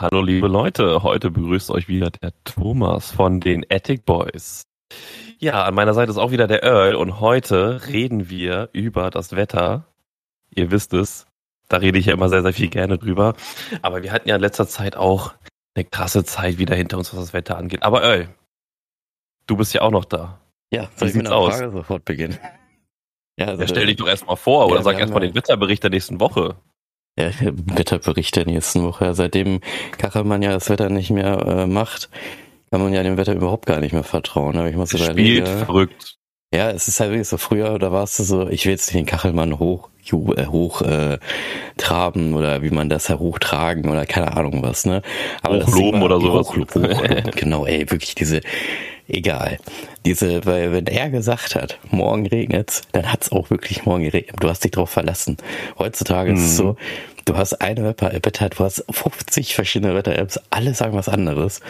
Hallo liebe Leute, heute begrüßt euch wieder der Thomas von den Attic Boys. Ja, an meiner Seite ist auch wieder der Earl und heute reden wir über das Wetter. Ihr wisst es, da rede ich ja immer sehr, sehr viel gerne drüber. Aber wir hatten ja in letzter Zeit auch eine krasse Zeit wieder hinter uns, was das Wetter angeht. Aber Earl, du bist ja auch noch da. Ja, soll Wie ich mit sieht's einer aus? Frage sofort beginnen? Ja, also Ja, stell dich doch erstmal vor oder Ja, sag erstmal den Wetterbericht der nächsten Woche. Ja, Wetterbericht der nächsten Woche. Seitdem Kachelmann ja das Wetter nicht mehr äh, macht, kann man ja dem Wetter überhaupt gar nicht mehr vertrauen. Aber ich muss Es überlegen. spielt verrückt. Ja, es ist halt wirklich so. Früher, da warst du so, ich will jetzt nicht den Kachelmann hoch, äh, hoch äh, traben oder wie man das ja hochtragen oder keine Ahnung was, ne? das Hochloben Ding oder sowas. Hochlo- hochloben, genau, ey, wirklich diese, egal. Diese, weil wenn er gesagt hat, morgen regnet's, dann hat's auch wirklich morgen geregnet. Du hast dich drauf verlassen. Heutzutage ist es Mhm. so, du hast eine Wetter- Wetter, du hast 50 verschiedene Wetter-Apps, alle sagen was anderes.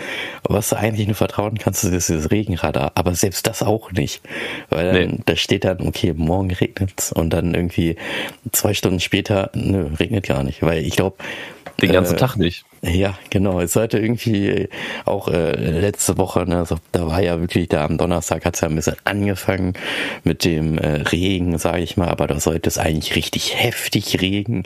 Aber was du eigentlich nur vertrauen kannst, ist dieses Regenradar. Aber selbst das auch nicht. Weil dann, Nee. da steht dann, okay, morgen regnet's und dann irgendwie zwei Stunden später, nö, regnet gar nicht. Weil ich glaube, Den ganzen Äh, Tag nicht. ja, genau. Es sollte irgendwie auch äh, letzte Woche, ne, so, da war ja wirklich, da am Donnerstag hat's ja ein bisschen angefangen mit dem äh, Regen, sage ich mal, aber da sollte es eigentlich richtig heftig regen.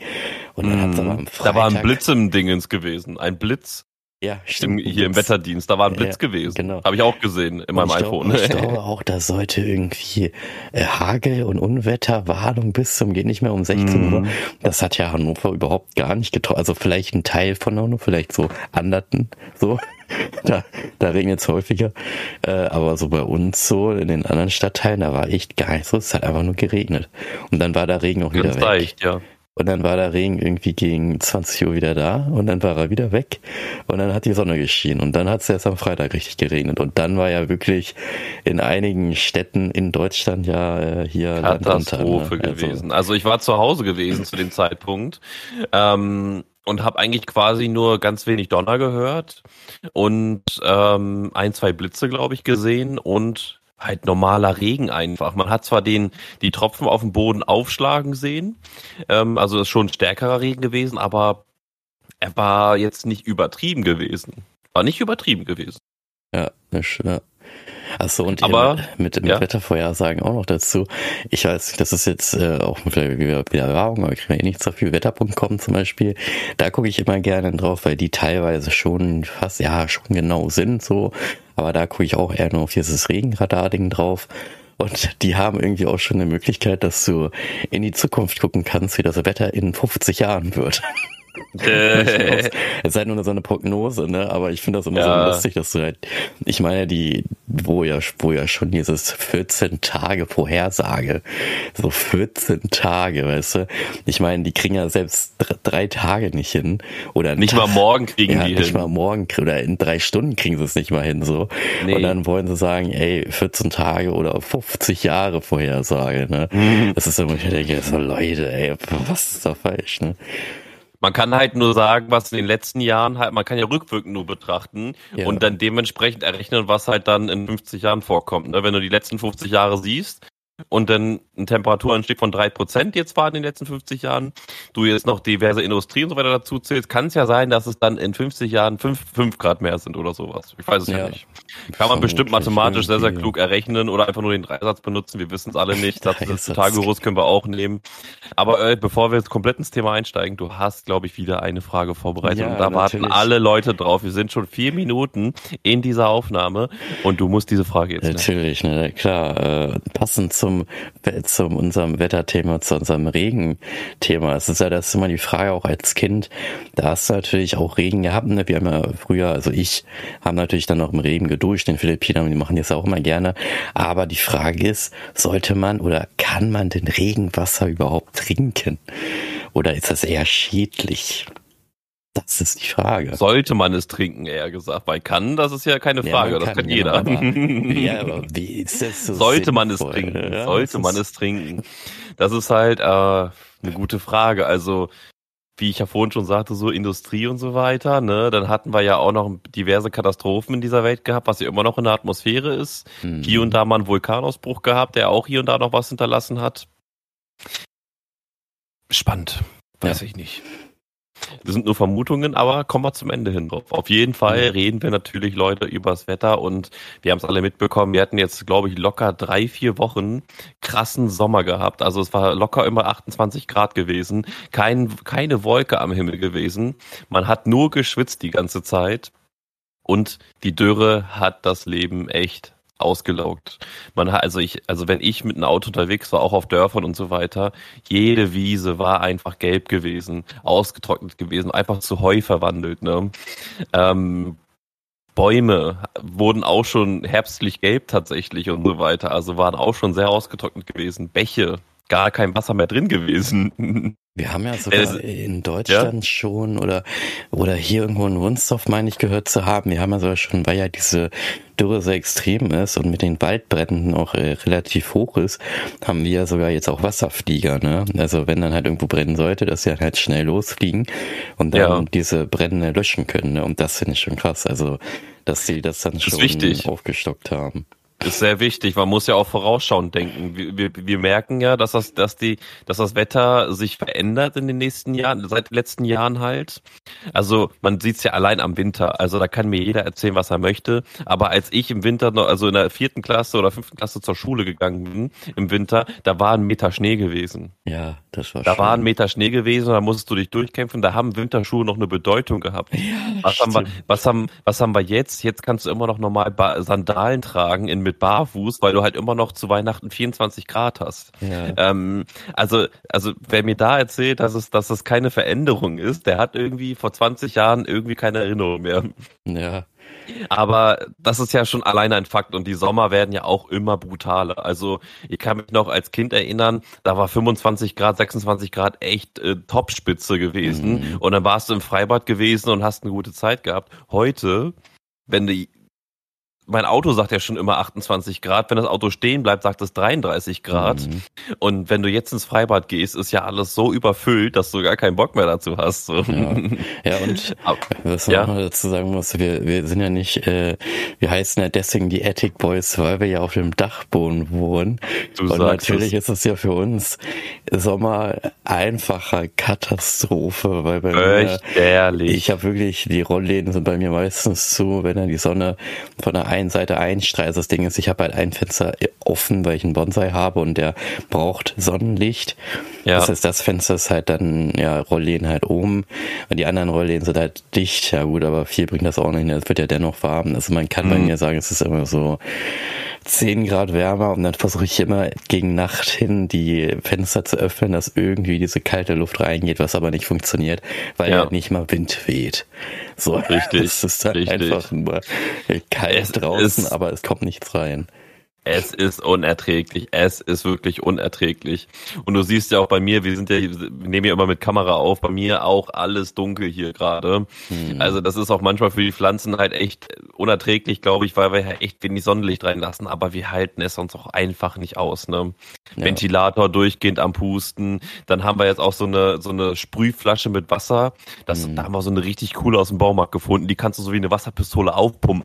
Und dann hat's aber am Freitag, Mhm. Da war ein Blitz im Dingens gewesen. Ein Blitz ja, im, stimmt, hier im. Wetterdienst. Da war ein Blitz Ja, gewesen. genau. Habe ich auch gesehen in meinem ich iPhone. Glaube, ich glaube auch, da sollte irgendwie äh, Hagel und Unwetterwarnung bis zum geht nicht mehr um 16 Mhm. Uhr. Das hat ja Hannover überhaupt gar nicht getroffen. Also vielleicht ein Teil von Hannover, vielleicht so Anderten, so. Da, da regnet es häufiger. Äh, aber so bei uns so in den anderen Stadtteilen, da war echt gar nicht so. Es hat einfach nur geregnet. Und dann war der Regen auch wieder Ganz weg. leicht, ja. Und dann war der Regen irgendwie gegen 20 Uhr wieder da und dann war er wieder weg und dann hat die Sonne geschienen und dann hat es erst am Freitag richtig geregnet und dann war ja wirklich in einigen Städten in Deutschland ja äh, hier unter, Katastrophe ne? Also, gewesen. Also ich war zu Hause gewesen zu dem Zeitpunkt ähm, und habe eigentlich quasi nur ganz wenig Donner gehört und ähm, ein, zwei Blitze, glaube ich, gesehen und halt normaler Regen einfach. Man hat zwar den die Tropfen auf dem Boden aufschlagen sehen, ähm, also ist schon stärkerer Regen gewesen, aber er war jetzt nicht übertrieben gewesen. War nicht übertrieben gewesen. ja, ist, ja. Achso, und Aber, mit, mit ja. Wettervorhersagen auch noch dazu. Ich weiß, das ist jetzt äh, auch wieder, wieder, wieder Werbung, aber ich kriege eh nicht so viel. Wetter.com zum Beispiel, da gucke ich immer gerne drauf, weil die teilweise schon fast, ja, schon genau sind so. Aber da gucke ich auch eher nur auf dieses Regenradar-Ding drauf. Und die haben irgendwie auch schon eine Möglichkeit, dass du in die Zukunft gucken kannst, wie das Wetter in 50 Jahren wird. Es sei nur so eine Prognose, ne? Aber ich finde das immer Ja. so lustig, dass du halt, ich meine, die, wo ja, wo ja schon dieses 14 Tage Vorhersage, so 14 Tage, weißt du? Ich meine, die kriegen ja selbst dr- drei Tage nicht hin. Oder nicht Tag. mal morgen kriegen ja, die nicht hin. mal morgen oder in drei Stunden kriegen sie es nicht mal hin so. Nee. Und dann wollen sie sagen, ey, 14 Tage oder 50 Jahre Vorhersage, ne? Mhm. Das ist immer, ich denke, so Leute, ey, was ist da falsch, ne? Man kann halt nur sagen, was in den letzten Jahren halt, man kann ja rückwirkend nur betrachten Ja. und dann dementsprechend errechnen, was halt dann in 50 Jahren vorkommt. Ne? Wenn du die letzten 50 Jahre siehst und dann ein Temperaturanstieg von 3% jetzt war in den letzten 50 Jahren, du jetzt noch diverse Industrie und so weiter dazu zählst, kann es ja sein, dass es dann in 50 Jahren 5, 5 Grad mehr sind oder sowas. Ich weiß es ja, Ja. nicht. Kann man bestimmt mathematisch sehr, sehr klug errechnen oder einfach nur den Dreisatz benutzen. Wir wissen es alle nicht. Dreisatz. Pythagoras können wir auch nehmen. Aber äh, bevor wir jetzt komplett ins Thema einsteigen, du hast, glaube ich, wieder eine Frage vorbereitet. Ja, und da warten natürlich. alle Leute drauf. Wir sind schon vier Minuten in dieser Aufnahme und du musst diese Frage jetzt. Natürlich, ne, klar. Äh, passend zum, zum unserem Wetterthema, zu unserem Regenthema. Es ist ja das ist immer die Frage auch als Kind. Da hast du natürlich auch Regen gehabt. Ne? Wir haben ja früher, also ich, haben natürlich dann noch im Regen geduscht. Den Philippinern, die machen das auch immer gerne. Aber die Frage ist, sollte man oder kann man denn Regenwasser überhaupt trinken? Oder ist das eher schädlich? Das ist die Frage. Sollte man es trinken, eher gesagt. Weil kann, das ist ja keine Ja, Frage. man das kann, kann genau, jeder. aber- ja, aber wie ist das so Sollte man es sinnvoll, trinken? ne? Ja, Sollte das man ist- es trinken? Das ist halt äh, eine gute Frage. Also, wie ich ja vorhin schon sagte, so Industrie und so weiter, ne? Dann hatten wir ja auch noch diverse Katastrophen in dieser Welt gehabt, was ja immer noch in der Atmosphäre ist. Hm. Hier und da mal einen Vulkanausbruch gehabt, der auch hier und da noch was hinterlassen hat. Spannend. Weiß ich nicht. Das sind nur Vermutungen, aber kommen wir zum Ende hin drauf. Auf jeden Fall reden wir natürlich, Leute, übers Wetter und wir haben es alle mitbekommen. Wir hatten jetzt, glaube ich, locker drei, vier Wochen krassen Sommer gehabt. Also es war locker immer 28 Grad gewesen. Kein, keine Wolke am Himmel gewesen. Man hat nur geschwitzt die ganze Zeit. Und die Dürre hat das Leben echt ausgelaugt. Man hat, also ich, also wenn ich mit einem Auto unterwegs war, auch auf Dörfern und so weiter, jede Wiese war einfach gelb gewesen, ausgetrocknet gewesen, einfach zu Heu verwandelt. Ne? Ähm, Bäume wurden auch schon herbstlich gelb tatsächlich und so weiter, also waren auch schon sehr ausgetrocknet gewesen. Bäche, gar kein Wasser mehr drin gewesen. Wir haben ja sogar in Deutschland ja? schon oder oder hier irgendwo in Wunsdorf, meine ich, gehört zu haben. Wir haben ja sogar schon, weil ja diese Dürre sehr extrem ist und mit den Waldbränden auch äh, relativ hoch ist, haben wir ja sogar jetzt auch Wasserflieger. Ne? Also wenn dann halt irgendwo brennen sollte, dass sie dann halt schnell losfliegen und dann ja. diese Brände löschen können. Ne? Und das finde ich schon krass. Also dass sie das dann das schon aufgestockt haben ist sehr wichtig. Man muss ja auch vorausschauend denken. Wir, wir, wir merken ja, dass das, dass die, dass das Wetter sich verändert in den nächsten Jahren, seit den letzten Jahren halt. Also man sieht es ja allein am Winter. Also da kann mir jeder erzählen, was er möchte. Aber als ich im Winter noch, also in der vierten Klasse oder fünften Klasse zur Schule gegangen bin, im Winter, da war ein Meter Schnee gewesen. Ja, das war Da schön. war ein Meter Schnee gewesen, da musstest du dich durchkämpfen. Da haben Winterschuhe noch eine Bedeutung gehabt. Ja, was haben wir, was haben, was haben wir jetzt? Jetzt kannst du immer noch normal Sandalen tragen in mit barfuß, weil du halt immer noch zu Weihnachten 24 Grad hast. Ja. Ähm, also, also wer mir da erzählt, dass es, dass es keine Veränderung ist, der hat irgendwie vor 20 Jahren irgendwie keine Erinnerung mehr. Ja. Aber das ist ja schon alleine ein Fakt und die Sommer werden ja auch immer brutaler. Also ich kann mich noch als Kind erinnern, da war 25 Grad, 26 Grad echt äh, Topspitze gewesen mhm. und dann warst du im Freibad gewesen und hast eine gute Zeit gehabt. Heute, wenn du mein Auto sagt ja schon immer 28 Grad. Wenn das Auto stehen bleibt, sagt es 33 Grad. Mhm. Und wenn du jetzt ins Freibad gehst, ist ja alles so überfüllt, dass du gar keinen Bock mehr dazu hast. So. Ja. ja, und was man ja. noch dazu sagen muss, wir, wir sind ja nicht, äh, wir heißen ja deswegen die Attic Boys, weil wir ja auf dem Dachboden wohnen. Du und natürlich es. ist es ja für uns Sommer einfacher Katastrophe, weil bei mir, ehrlich. ich habe wirklich, die Rollläden sind bei mir meistens zu, wenn dann die Sonne von der einen Seite einstrahlt. Also das Ding ist, ich habe halt ein Fenster offen, weil ich einen Bonsai habe und der braucht Sonnenlicht. Ja. Das heißt, das Fenster ist halt dann, ja, Rollläden halt oben und die anderen Rollläden sind halt dicht. Ja gut, aber viel bringt das auch nicht. Es wird ja dennoch warm. Also man kann mhm. bei mir sagen, es ist immer so 10 Grad wärmer und dann versuche ich immer gegen Nacht hin die Fenster zu öffnen, dass irgendwie diese kalte Luft reingeht, was aber nicht funktioniert, weil ja. halt nicht mal Wind weht. So, richtig. Es ist halt richtig. einfach nur kalt es draußen, aber es kommt nichts rein. Es ist unerträglich. Es ist wirklich unerträglich. Und du siehst ja auch bei mir, wir sind ja, wir nehmen ja immer mit Kamera auf, bei mir auch alles dunkel hier gerade. Hm. Also das ist auch manchmal für die Pflanzen halt echt unerträglich, glaube ich, weil wir ja echt wenig Sonnenlicht reinlassen, aber wir halten es uns auch einfach nicht aus, ne? Ja. Ventilator durchgehend am Pusten. Dann haben wir jetzt auch so eine, so eine Sprühflasche mit Wasser. Das, hm. Da haben wir so eine richtig coole aus dem Baumarkt gefunden. Die kannst du so wie eine Wasserpistole aufpumpen.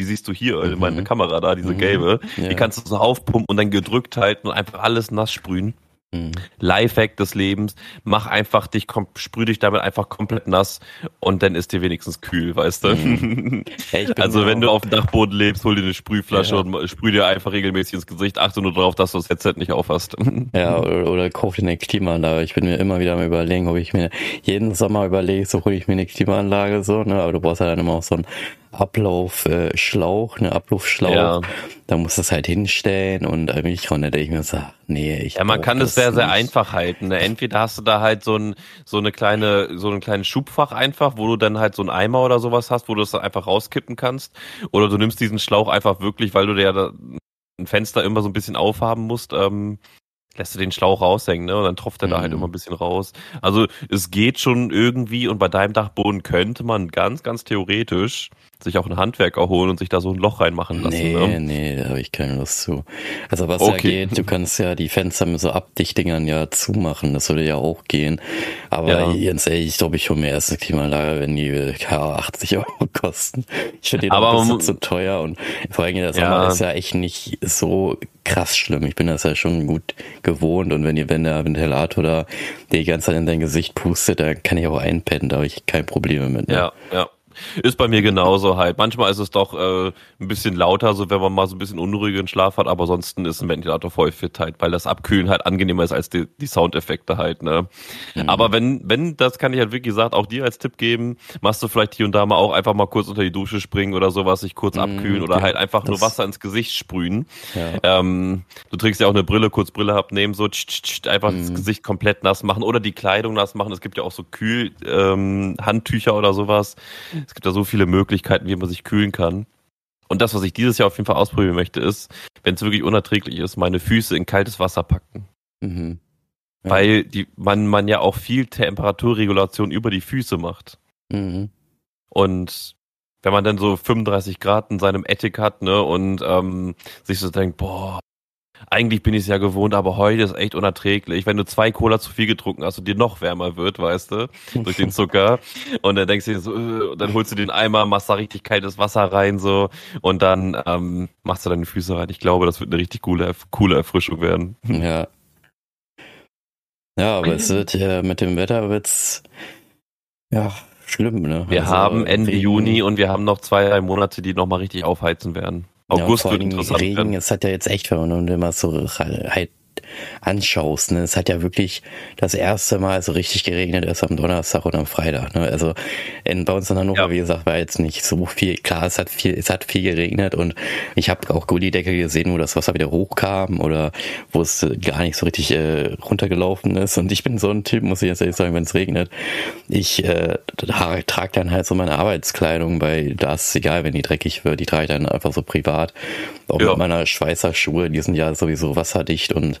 Die siehst du hier mhm. in meiner Kamera da, diese mhm. gelbe. Ja. Die kannst du so aufpumpen und dann gedrückt halten und einfach alles nass sprühen. Mhm. Lifehack des Lebens, mach einfach dich, sprüh dich damit einfach komplett nass und dann ist dir wenigstens kühl, weißt du? Mhm. Hey, also wenn du auf dem Dachboden lebst, hol dir eine Sprühflasche ja. und sprüh dir einfach regelmäßig ins Gesicht. Achte nur darauf, dass du das Headset nicht aufhast. Ja, oder, oder kauf dir eine Klimaanlage. Ich bin mir immer wieder am überlegen, ob ich mir jeden Sommer überlege, so hole ich mir eine Klimaanlage so, ne? Aber du brauchst halt dann immer auch so ein Ablaufschlauch, ne Ablaufschlauch. Ja. Da muss das halt hinstellen und da bin ich da denke ich mir so, nee, ich. Ja, man kann es sehr, nicht. sehr einfach halten. Ne? Entweder hast du da halt so ein, so eine kleine, so ein kleines Schubfach einfach, wo du dann halt so einen Eimer oder sowas hast, wo du es einfach rauskippen kannst. Oder du nimmst diesen Schlauch einfach wirklich, weil du ja ein Fenster immer so ein bisschen aufhaben musst, ähm, lässt du den Schlauch raushängen, ne? Und dann tropft er mhm. da halt mhm. immer ein bisschen raus. Also es geht schon irgendwie und bei deinem Dachboden könnte man ganz, ganz theoretisch sich auch einen Handwerker holen und sich da so ein Loch reinmachen lassen. Nee, ne? nee, da habe ich keine Lust zu. Also was Okay. ja geht, du kannst ja die Fenster mit so Abdichtdingern ja zumachen, das würde ja auch gehen. Aber Ja. ganz ehrlich, ich glaube, ich hole mir erst eine Klimaanlage, wenn die Ahnung, 80 Euro kosten. Ich finde die Aber ein bisschen zu teuer und vor allem der Sommer Ja. ist ja echt nicht so krass schlimm. Ich bin das ja schon gut gewohnt und wenn ihr, wenn der Ventilator da die ganze Zeit in dein Gesicht pustet, dann kann ich auch einpennen, da habe ich kein Problem mit. Ne? Ja, ja. Ist bei mir genauso halt. Manchmal ist es doch äh, ein bisschen lauter, so wenn man mal so ein bisschen unruhigen Schlaf hat, aber ansonsten ist ein Ventilator voll fit halt, weil das Abkühlen halt angenehmer ist als die, die Soundeffekte halt, ne? Aber wenn, wenn, das kann ich halt wirklich gesagt, auch dir als Tipp geben, machst du vielleicht hier und da mal auch einfach mal kurz unter die Dusche springen oder sowas, sich kurz abkühlen oder ja, halt einfach nur Wasser ins Gesicht sprühen. Ja. Ähm, du trägst ja auch eine Brille, kurz Brille abnehmen, so tsch, tsch, tsch, einfach das Gesicht komplett nass machen oder die Kleidung nass machen. Es gibt ja auch so Kühl ähm, Handtücher oder sowas. Es gibt da so viele Möglichkeiten, wie man sich kühlen kann. Und das, was ich dieses Jahr auf jeden Fall ausprobieren möchte, ist, wenn es wirklich unerträglich ist, meine Füße in kaltes Wasser packen. Mhm. Ja. Weil die, man, man ja auch viel Temperaturregulation über die Füße macht. Mhm. Und wenn man dann so 35 Grad in seinem Attic hat, ne, und ähm, sich so denkt, boah, eigentlich bin ich es ja gewohnt, aber heute ist echt unerträglich. Wenn du zwei Cola zu viel getrunken hast und dir noch wärmer wird, weißt du, durch den Zucker. Und dann denkst du dir so, äh, dann holst du den Eimer, machst da richtig kaltes Wasser rein, so, und dann ähm, machst du deine Füße rein. Ich glaube, das wird eine richtig coole, coole Erfrischung werden. Ja. Ja, aber es wird ja mit dem Wetter wird's ja schlimm, ne? Wir Also, haben Ende Juni und wir haben noch zwei, drei Monate, die nochmal richtig aufheizen werden. Ja, August vor wird allem interessant Regen, es hat ja jetzt echt, wenn man immer so halt anschaust, ne, es hat ja wirklich das erste Mal so richtig geregnet erst am Donnerstag und am Freitag, ne, also in, bei uns in Hannover, Ja. wie gesagt, war jetzt nicht so viel, klar, es hat viel, es hat viel geregnet und ich habe auch Gullideckel gesehen, wo das Wasser wieder hochkam oder wo es äh, gar nicht so richtig äh, runtergelaufen ist und ich bin so ein Typ, muss ich jetzt ehrlich sagen, wenn es regnet, ich äh, trage dann halt so meine Arbeitskleidung, weil das ist egal, wenn die dreckig wird, die trage ich dann einfach so privat. Auch Ja. mit meiner Schweißer Schuhe, die sind ja sowieso wasserdicht und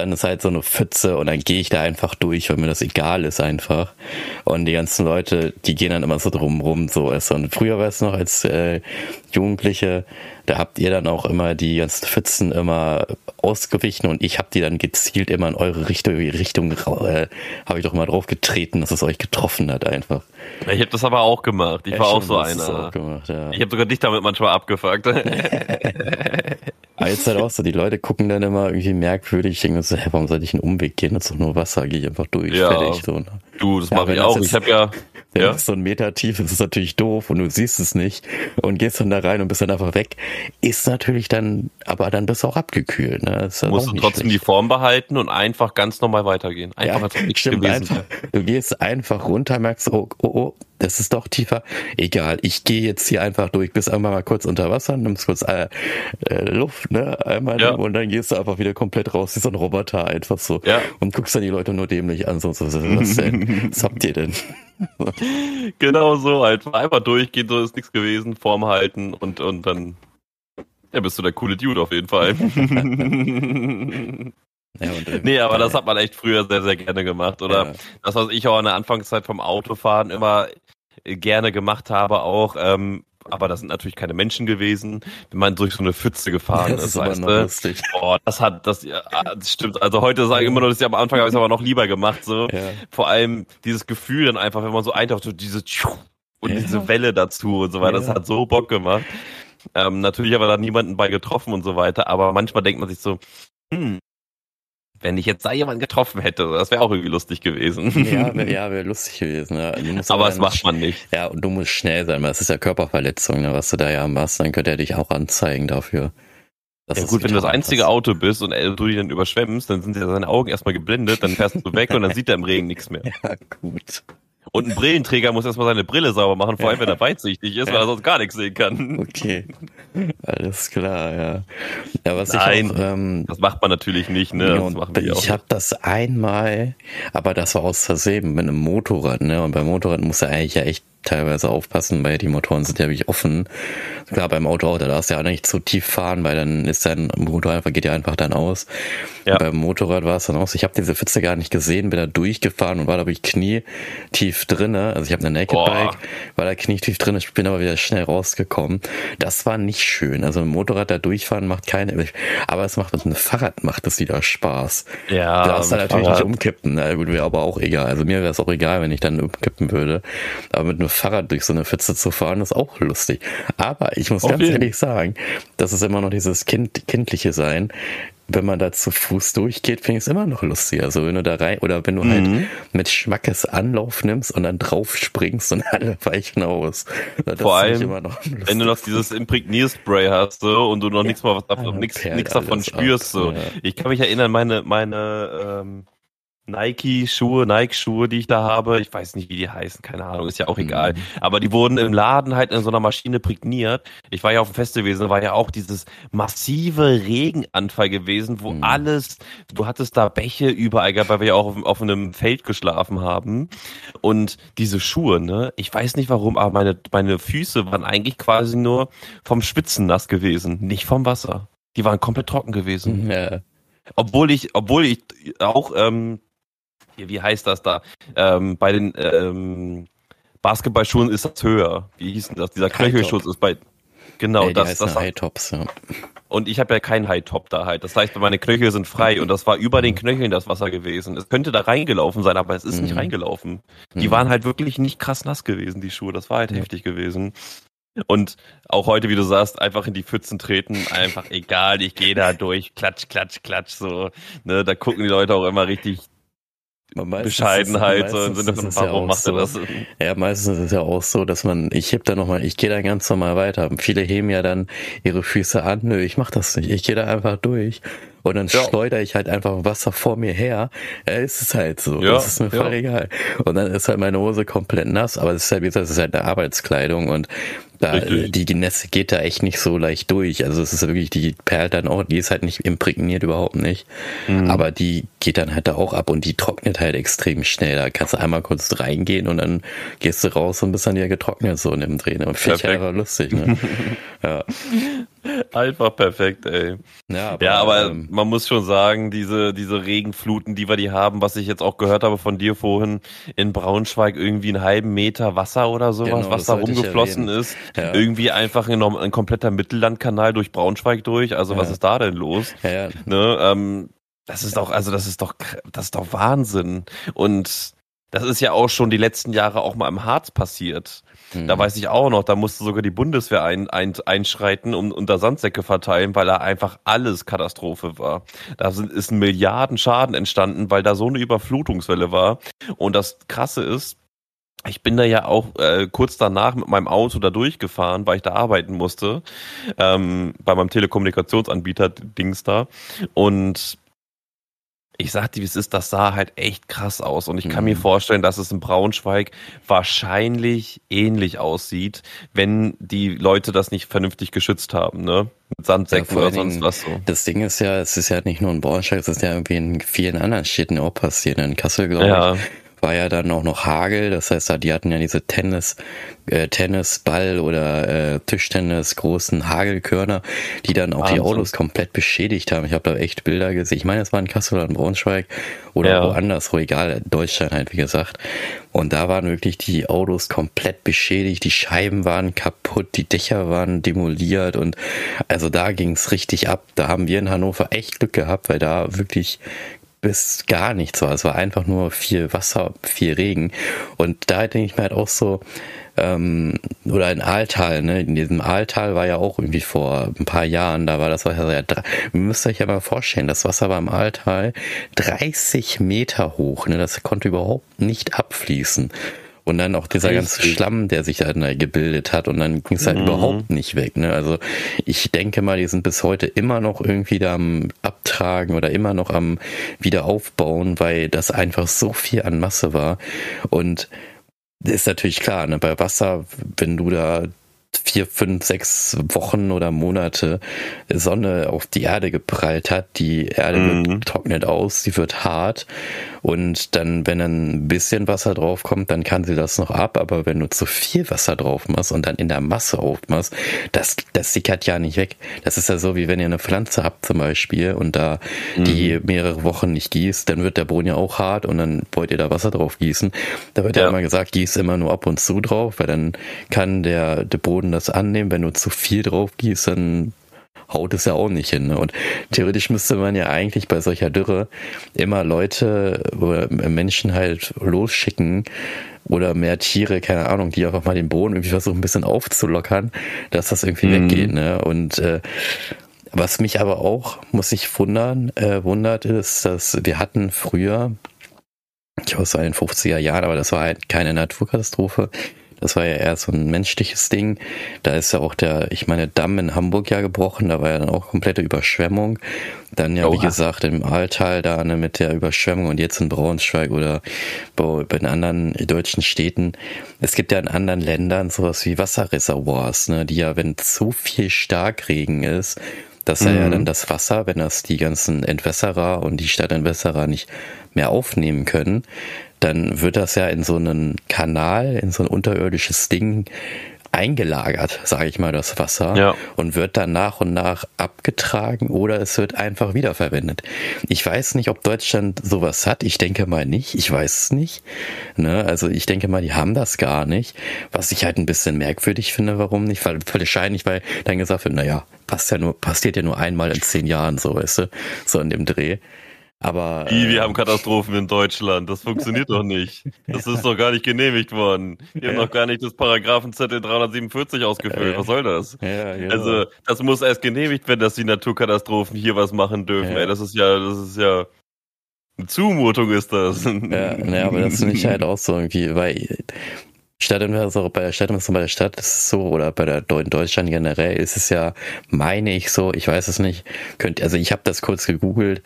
dann ist halt so eine Pfütze und dann gehe ich da einfach durch, weil mir das egal ist einfach. Und die ganzen Leute, die gehen dann immer so drumrum so. Und früher war es noch als äh, Jugendliche, da habt ihr dann auch immer die ganzen Pfützen immer ausgewichen und ich habe die dann gezielt immer in eure Richtung, Richtung äh, habe ich doch mal drauf getreten, dass es euch getroffen hat einfach. Ich habe das aber auch gemacht. Ich Ja, war auch stimmt, so einer. Auch gemacht, ja. Ich habe sogar dich damit manchmal abgefuckt. Aber jetzt halt auch so, die Leute gucken dann immer irgendwie merkwürdig, ich denke so, hä, warum soll ich einen Umweg gehen? Das ist doch nur Wasser, gehe ich einfach durch, Ja. fertig. So, ne? du, das Ja, mache wenn ich das auch. jetzt- Ich habe ja, Ja. ja, ist so ein Meter tief, das ist natürlich doof und du siehst es nicht und gehst dann da rein und bist dann einfach weg. Ist natürlich dann, aber dann bist du auch abgekühlt. Ne? Das ist musst du trotzdem die schlecht. Form behalten und einfach ganz normal weitergehen. Einfach ja, als nichts stimmt, gewesen einfach, du gehst einfach runter, merkst, oh, oh, oh, das ist doch tiefer. Egal, ich gehe jetzt hier einfach durch, bist einmal mal kurz unter Wasser, nimmst kurz äh, äh, Luft, ne, einmal Ja. und dann gehst du einfach wieder komplett raus, wie so ein Roboter einfach so. Ja. Und guckst dann die Leute nur dämlich an, so, so, so was denn? Was habt ihr denn? Genau so, halt. Einfach durchgehen, so ist nichts gewesen, Form halten und, und dann ja, bist du der coole Dude auf jeden Fall. Ja, nee, aber das hat man echt früher sehr, sehr gerne gemacht. Oder Ja. das, was ich auch in der Anfangszeit vom Autofahren immer äh, gerne gemacht habe, auch, ähm, aber das sind natürlich keine Menschen gewesen, wenn man durch so eine Pfütze gefahren das ist, ist aber lustig. Boah, das hat, das, ja, das stimmt. Also heute sage ich immer nur, dass ich am Anfang habe ich es aber noch lieber gemacht, so. Ja. Vor allem dieses Gefühl dann einfach, wenn man so eintaucht, so diese und diese Welle dazu und so weiter, das hat so Bock gemacht. Ähm, natürlich aber da niemanden bei getroffen und so weiter, aber manchmal denkt man sich so, hm, wenn ich jetzt da jemanden getroffen hätte, das wäre auch irgendwie lustig gewesen. Ja, wäre ja, wär lustig gewesen. Ja. Du musst aber das macht man nicht. Ja, und du musst schnell sein, weil es ist ja Körperverletzung, ne, was du da ja machst. Dann könnte er dich auch anzeigen dafür. Ja gut, wenn du das einzige hast. Auto bist und du die dann überschwemmst, dann sind ja seine Augen erstmal geblendet, dann fährst du weg und dann sieht er im Regen nichts mehr. Ja, gut. Und ein Brillenträger muss erstmal seine Brille sauber machen, vor allem wenn er weitsichtig ist, weil er sonst gar nichts sehen kann. Okay. Alles klar, ja. Ja, was Nein. ich auch, ähm, Das macht man natürlich nicht, ne? Ja, Das machen wir ich habe das einmal, aber das war aus Versehen mit einem Motorrad, ne? Und beim Motorrad muss er eigentlich ja echt teilweise aufpassen, weil die Motoren sind ja wirklich offen. Klar, beim Auto auch, da darfst du ja auch nicht zu tief fahren, weil dann ist dein Motor einfach, geht ja einfach dann aus. Ja. Beim Motorrad war es dann auch so, ich habe diese Pfütze gar nicht gesehen, bin da durchgefahren und war da wirklich knie tief drinne. Also ich habe eine Naked. Bike, war da knie tief drin, ich bin aber wieder schnell rausgekommen. Das war nicht schön. Also ein Motorrad da durchfahren macht keine, aber es macht mit einem Fahrrad macht es wieder Spaß. Ja. Du darfst da natürlich Fahrrad. nicht umkippen, ne? wäre aber auch egal. Also mir wäre es auch egal, wenn ich dann umkippen würde. Aber mit einem Fahrrad durch so eine Pfütze zu fahren, ist auch lustig. Aber ich muss Auf ganz jeden. ehrlich sagen, das ist immer noch dieses kind, kindliche Sein wenn man da zu Fuß durchgeht, finde ich es immer noch lustig. Also wenn du da rein, oder wenn du halt mhm. halt mit Schmackes Anlauf nimmst und dann drauf springst und alle weichen aus. Das Vor allem, wenn du noch dieses Imprägnierspray hast so, und du noch ja, nichts mal was, nichts, nichts davon spürst. Ab, so. Ja. Ich kann mich erinnern, meine, meine ähm, Nike-Schuhe, Nike-Schuhe, die ich da habe. Ich weiß nicht, wie die heißen, keine Ahnung, ist ja auch egal. Mhm. Aber die wurden im Laden halt in so einer Maschine prägniert. Ich war ja auf dem Festival gewesen, war ja auch dieses massive Regenanfall gewesen, wo mhm. alles, du hattest da Bäche überall gehabt, weil wir ja auch auf, auf, einem Feld geschlafen haben. Und diese Schuhe, ne, ich weiß nicht warum, aber meine, meine Füße waren eigentlich quasi nur vom Schwitzen nass gewesen, nicht vom Wasser. Die waren komplett trocken gewesen. Ja. Obwohl ich, obwohl ich auch ähm, wie heißt das da? Ähm, bei den ähm, Basketballschuhen ist das höher. Wie hieß denn das? Dieser Knöchelschutz ist bei. Genau, Ey, das. das High Tops, ja. Und ich habe ja keinen High Top da halt. Das heißt, meine Knöchel sind frei und das war über den Knöcheln das Wasser gewesen. Es könnte da reingelaufen sein, aber es ist mhm. nicht reingelaufen. Die mhm. waren halt wirklich nicht krass nass gewesen, die Schuhe. Das war halt heftig gewesen. Und auch heute, wie du sagst, einfach in die Pfützen treten, einfach egal, ich gehe da durch, klatsch, klatsch, klatsch, so. Ne, da gucken die Leute auch immer richtig Bescheidenheit, so im Sinne von, warum ja macht er das? Ja, meistens ist es ja auch so, dass man, ich heb da nochmal, ich gehe da ganz normal weiter. Viele heben ja dann ihre Füße an, nö, ich mach das nicht, ich gehe da einfach durch. Und dann ja. schleudere ich halt einfach Wasser vor mir her. Ja, ist es halt so. Ja, das ist mir voll egal. Und dann ist halt meine Hose komplett nass, aber das ist halt, wie gesagt, das ist halt eine Arbeitskleidung und da, die, die Nässe geht da echt nicht so leicht durch. Also es ist wirklich, die perlt dann auch, die ist halt nicht imprägniert, überhaupt nicht. Mhm. Aber die geht dann halt da auch ab und die trocknet halt extrem schnell. Da kannst du einmal kurz reingehen und dann gehst du raus und bist dann ja getrocknet so in dem Drehen. Und finde ich einfach lustig, ne? ja. Einfach perfekt, ey. Ja, aber, ja, aber ähm, man muss schon sagen, diese, diese Regenfluten, die wir die haben, was ich jetzt auch gehört habe von dir vorhin, in Braunschweig irgendwie einen halben Meter Wasser oder sowas, genau, was da rumgeflossen ist. Ja. Irgendwie einfach ein, ein, kompletter Mittellandkanal durch Braunschweig durch. Also ja. was ist da denn los? Ja, ne, ähm, das ist doch, also das ist doch, das ist doch Wahnsinn. Und das ist ja auch schon die letzten Jahre auch mal im Harz passiert. Mhm. Da weiß ich auch noch, da musste sogar die Bundeswehr ein, ein, einschreiten und unter Sandsäcke verteilen, weil da einfach alles Katastrophe war. Da sind, ist ein Milliarden Schaden entstanden, weil da so eine Überflutungswelle war. Und das Krasse ist, ich bin da ja auch äh, kurz danach mit meinem Auto da durchgefahren, weil ich da arbeiten musste, ähm, bei meinem Telekommunikationsanbieter Dings da. Und ich sagte, wie es ist, das sah halt echt krass aus. Und ich kann mhm. mir vorstellen, dass es in Braunschweig wahrscheinlich ähnlich aussieht, wenn die Leute das nicht vernünftig geschützt haben, ne? Mit Sandsäcken ja, oder sonst was so. Das Ding ist ja, es ist ja nicht nur in Braunschweig, es ist ja irgendwie in vielen anderen Städten auch passiert. In Kassel, glaube ja. ich war ja dann auch noch Hagel, das heißt, die hatten ja diese Tennis, äh, Tennisball oder äh, Tischtennis großen Hagelkörner, die dann auch Wahnsinn. die Autos komplett beschädigt haben. Ich habe da echt Bilder gesehen. Ich meine, es war in Kassel oder in Braunschweig oder ja. woanders, wo egal, Deutschland halt, wie gesagt. Und da waren wirklich die Autos komplett beschädigt, die Scheiben waren kaputt, die Dächer waren demoliert und also da ging's richtig ab. Da haben wir in Hannover echt Glück gehabt, weil da wirklich bis gar nichts war. Es war einfach nur viel Wasser, viel Regen. Und da denke ich mir halt auch so, ähm, oder in Aaltal, ne? In diesem Aaltal war ja auch irgendwie vor ein paar Jahren, da war das Wasser ja, ihr müsst euch ja mal vorstellen, das Wasser war im Aaltal 30 Meter hoch, ne? Das konnte überhaupt nicht abfließen. Und dann auch dieser ganze Schlamm, der sich da gebildet hat und dann ging es halt mhm. überhaupt nicht weg. Ne? Also ich denke mal, die sind bis heute immer noch irgendwie da am Abtragen oder immer noch am Wiederaufbauen, weil das einfach so viel an Masse war. Und ist natürlich klar, ne? bei Wasser, wenn du da vier, fünf, sechs Wochen oder Monate Sonne auf die Erde geprallt hat. Die Erde mhm. trocknet aus, sie wird hart und dann, wenn dann ein bisschen Wasser drauf kommt, dann kann sie das noch ab, aber wenn du zu viel Wasser drauf machst und dann in der Masse aufmachst, das, das sickert ja nicht weg. Das ist ja so, wie wenn ihr eine Pflanze habt zum Beispiel und da mhm. die mehrere Wochen nicht gießt, dann wird der Boden ja auch hart und dann wollt ihr da Wasser drauf gießen. Da wird ja, ja immer gesagt, gieß immer nur ab und zu drauf, weil dann kann der, der Boden das annehmen. Wenn du zu viel drauf gießt, dann haut es ja auch nicht hin. Ne? Und theoretisch müsste man ja eigentlich bei solcher Dürre immer Leute oder Menschen halt losschicken oder mehr Tiere, keine Ahnung, die einfach mal den Boden irgendwie versuchen ein bisschen aufzulockern, dass das irgendwie mhm. weggeht. Ne? Und äh, was mich aber auch, muss ich wundern, äh, wundert, ist, dass wir hatten früher, ich aus den 50er Jahren, aber das war halt keine Naturkatastrophe, das war ja eher so ein menschliches Ding. Da ist ja auch der, ich meine, Damm in Hamburg ja gebrochen, da war ja dann auch komplette Überschwemmung. Dann ja, Oha. wie gesagt, im Ahrtal da ne, mit der Überschwemmung und jetzt in Braunschweig oder bei, bei den anderen deutschen Städten. Es gibt ja in anderen Ländern sowas wie Wasserreservoirs, ne, die ja, wenn zu viel Starkregen ist, dass mhm. ja dann das Wasser, wenn das die ganzen Entwässerer und die Stadtentwässerer nicht mehr aufnehmen können, dann wird das ja in so einen Kanal, in so ein unterirdisches Ding eingelagert, sage ich mal, das Wasser ja. und wird dann nach und nach abgetragen oder es wird einfach wiederverwendet. Ich weiß nicht, ob Deutschland sowas hat. Ich denke mal nicht. Ich weiß es nicht. Ne? Also ich denke mal, die haben das gar nicht. Was ich halt ein bisschen merkwürdig finde, warum nicht? Weil wahrscheinlich, weil dann gesagt wird, naja, passt ja nur, passiert ja nur einmal in zehn Jahren, so weißt du, so in dem Dreh. Aber. Wie, wir äh, haben Katastrophen in Deutschland. Das funktioniert doch nicht. Das ist doch gar nicht genehmigt worden. Wir haben noch gar nicht das Paragraphenzettel 347 ausgefüllt. Was soll das? Ja, genau. Also, das muss erst genehmigt werden, dass die Naturkatastrophen hier was machen dürfen. Ey, das ist ja, das ist ja. Eine Zumutung ist das. Ja, ne, aber das finde ich halt auch so irgendwie, weil Stadtinvestor bei der Stadtinvestor bei der Stadt ist es so, oder bei der in Deutschland generell ist es ja, meine ich so, ich weiß es nicht, könnt, also ich habe das kurz gegoogelt,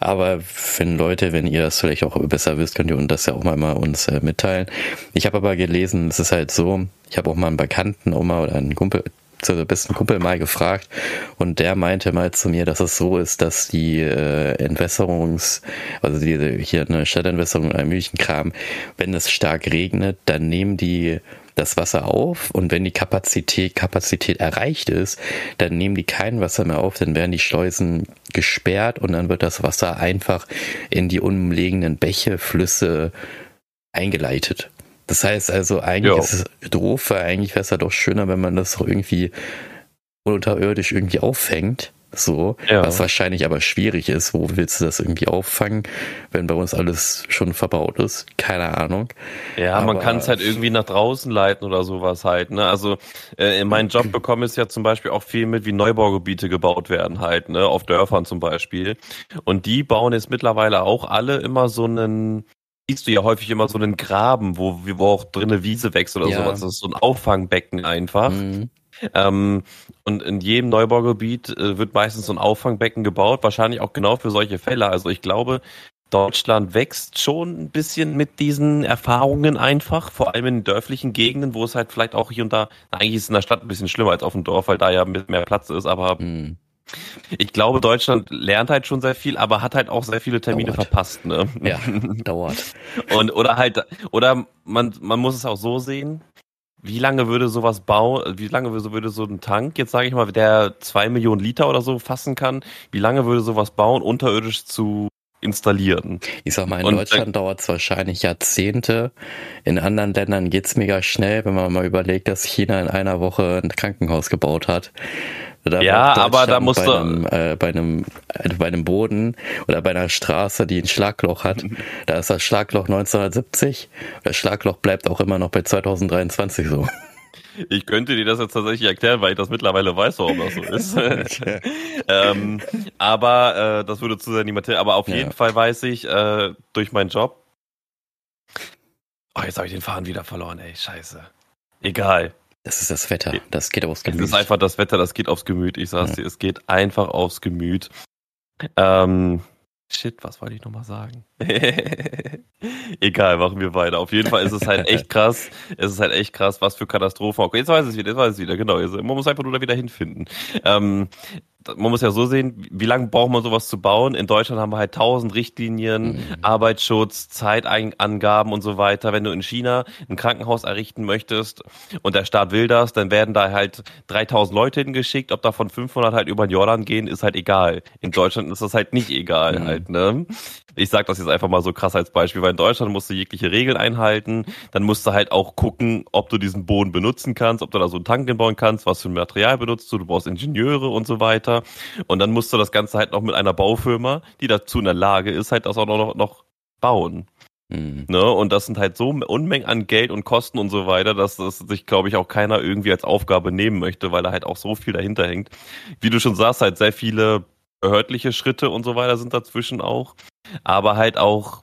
aber wenn Leute, wenn ihr das vielleicht auch besser wisst, könnt ihr uns das ja auch mal, mal uns äh, mitteilen. Ich habe aber gelesen, es ist halt so, ich habe auch mal einen Bekannten Oma oder einen Kumpel, zu besten Kumpel mal gefragt und der meinte mal zu mir, dass es so ist, dass die äh, Entwässerungs, also diese hier eine Stadtentwässerung in Münchenkram, wenn es stark regnet, dann nehmen die das Wasser auf und wenn die Kapazität, Kapazität erreicht ist, dann nehmen die kein Wasser mehr auf, dann werden die Schleusen gesperrt und dann wird das Wasser einfach in die umliegenden Bäche, Flüsse eingeleitet. Das heißt also, eigentlich jo. ist es doof, weil eigentlich wäre es ja doch schöner, wenn man das doch irgendwie unterirdisch irgendwie auffängt. So, ja. was wahrscheinlich aber schwierig ist. Wo willst du das irgendwie auffangen, wenn bei uns alles schon verbaut ist? Keine Ahnung. Ja, aber man kann es halt irgendwie nach draußen leiten oder sowas halt. Ne? Also äh, in meinem Job bekomme ich ja zum Beispiel auch viel mit, wie Neubaugebiete gebaut werden halt, ne, auf Dörfern zum Beispiel. Und die bauen jetzt mittlerweile auch alle immer so einen siehst du ja häufig immer so einen Graben, wo, wo auch drinne Wiese wächst oder ja. sowas. Das ist so ein Auffangbecken einfach. Mhm. Ähm, und in jedem Neubaugebiet äh, wird meistens so ein Auffangbecken gebaut, wahrscheinlich auch genau für solche Fälle. Also ich glaube, Deutschland wächst schon ein bisschen mit diesen Erfahrungen einfach, vor allem in dörflichen Gegenden, wo es halt vielleicht auch hier und da, eigentlich ist es in der Stadt ein bisschen schlimmer als auf dem Dorf, weil da ja mehr Platz ist, aber mhm. Ich glaube, Deutschland lernt halt schon sehr viel, aber hat halt auch sehr viele Termine dauert. verpasst. Ne? Ja, dauert. Und oder halt, oder man, man muss es auch so sehen. Wie lange würde sowas bauen, wie lange würde so ein Tank, jetzt sage ich mal, der zwei Millionen Liter oder so fassen kann, wie lange würde sowas bauen, unterirdisch zu installieren? Ich sag mal, in Und Deutschland dauert es wahrscheinlich Jahrzehnte. In anderen Ländern geht's mega schnell, wenn man mal überlegt, dass China in einer Woche ein Krankenhaus gebaut hat. Da ja, aber da musst du. Einem, äh, bei, einem, äh, bei einem Boden oder bei einer Straße, die ein Schlagloch hat, da ist das Schlagloch 1970. Das Schlagloch bleibt auch immer noch bei 2023 so. Ich könnte dir das jetzt tatsächlich erklären, weil ich das mittlerweile weiß, warum das so ist. ähm, aber äh, das würde zu sehr niemand Aber auf jeden ja. Fall weiß ich äh, durch meinen Job. Oh, jetzt habe ich den Faden wieder verloren, ey, scheiße. Egal. Das ist das Wetter, das geht aufs Gemüt. Es ist einfach das Wetter, das geht aufs Gemüt. Ich sag's ja. dir, es geht einfach aufs Gemüt. Ähm, Shit, was wollte ich nochmal sagen? Egal, machen wir weiter. Auf jeden Fall ist es halt echt krass. Es ist halt echt krass, was für Katastrophen. Okay, jetzt weiß ich es wieder, jetzt weiß ich es wieder, genau. Man muss einfach nur da wieder hinfinden. Ähm, man muss ja so sehen, wie lange braucht man sowas zu bauen? In Deutschland haben wir halt tausend Richtlinien, mhm. Arbeitsschutz, Zeitangaben und so weiter. Wenn du in China ein Krankenhaus errichten möchtest und der Staat will das, dann werden da halt 3000 Leute hingeschickt. Ob davon 500 halt über den Jordan gehen, ist halt egal. In Deutschland ist das halt nicht egal mhm. halt, ne? Ich sag das jetzt einfach mal so krass als Beispiel, weil in Deutschland musst du jegliche Regeln einhalten. Dann musst du halt auch gucken, ob du diesen Boden benutzen kannst, ob du da so einen Tank hinbauen kannst, was für ein Material benutzt du. Du brauchst Ingenieure und so weiter. Und dann musst du das Ganze halt noch mit einer Baufirma, die dazu in der Lage ist, halt das auch noch, noch bauen. Mhm. Ne? Und das sind halt so Unmengen an Geld und Kosten und so weiter, dass das sich, glaube ich, auch keiner irgendwie als Aufgabe nehmen möchte, weil da halt auch so viel dahinter hängt. Wie du schon sagst, halt sehr viele behördliche Schritte und so weiter sind dazwischen auch, aber halt auch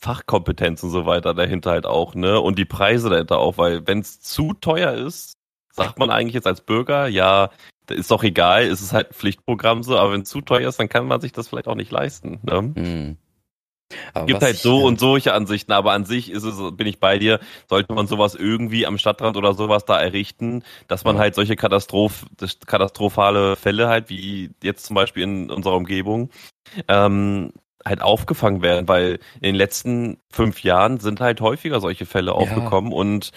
Fachkompetenz und so weiter dahinter halt auch, ne? Und die Preise dahinter auch, weil wenn es zu teuer ist, sagt man eigentlich jetzt als Bürger, ja, ist doch egal, ist es halt ein Pflichtprogramm so, aber wenn es zu teuer ist, dann kann man sich das vielleicht auch nicht leisten. Ne? Hm. Es gibt halt so ich, und solche Ansichten, aber an sich ist es, bin ich bei dir, sollte man sowas irgendwie am Stadtrand oder sowas da errichten, dass man halt solche Katastroph katastrophale Fälle halt, wie jetzt zum Beispiel in unserer Umgebung, ähm, halt aufgefangen werden, weil in den letzten fünf Jahren sind halt häufiger solche Fälle aufgekommen ja. und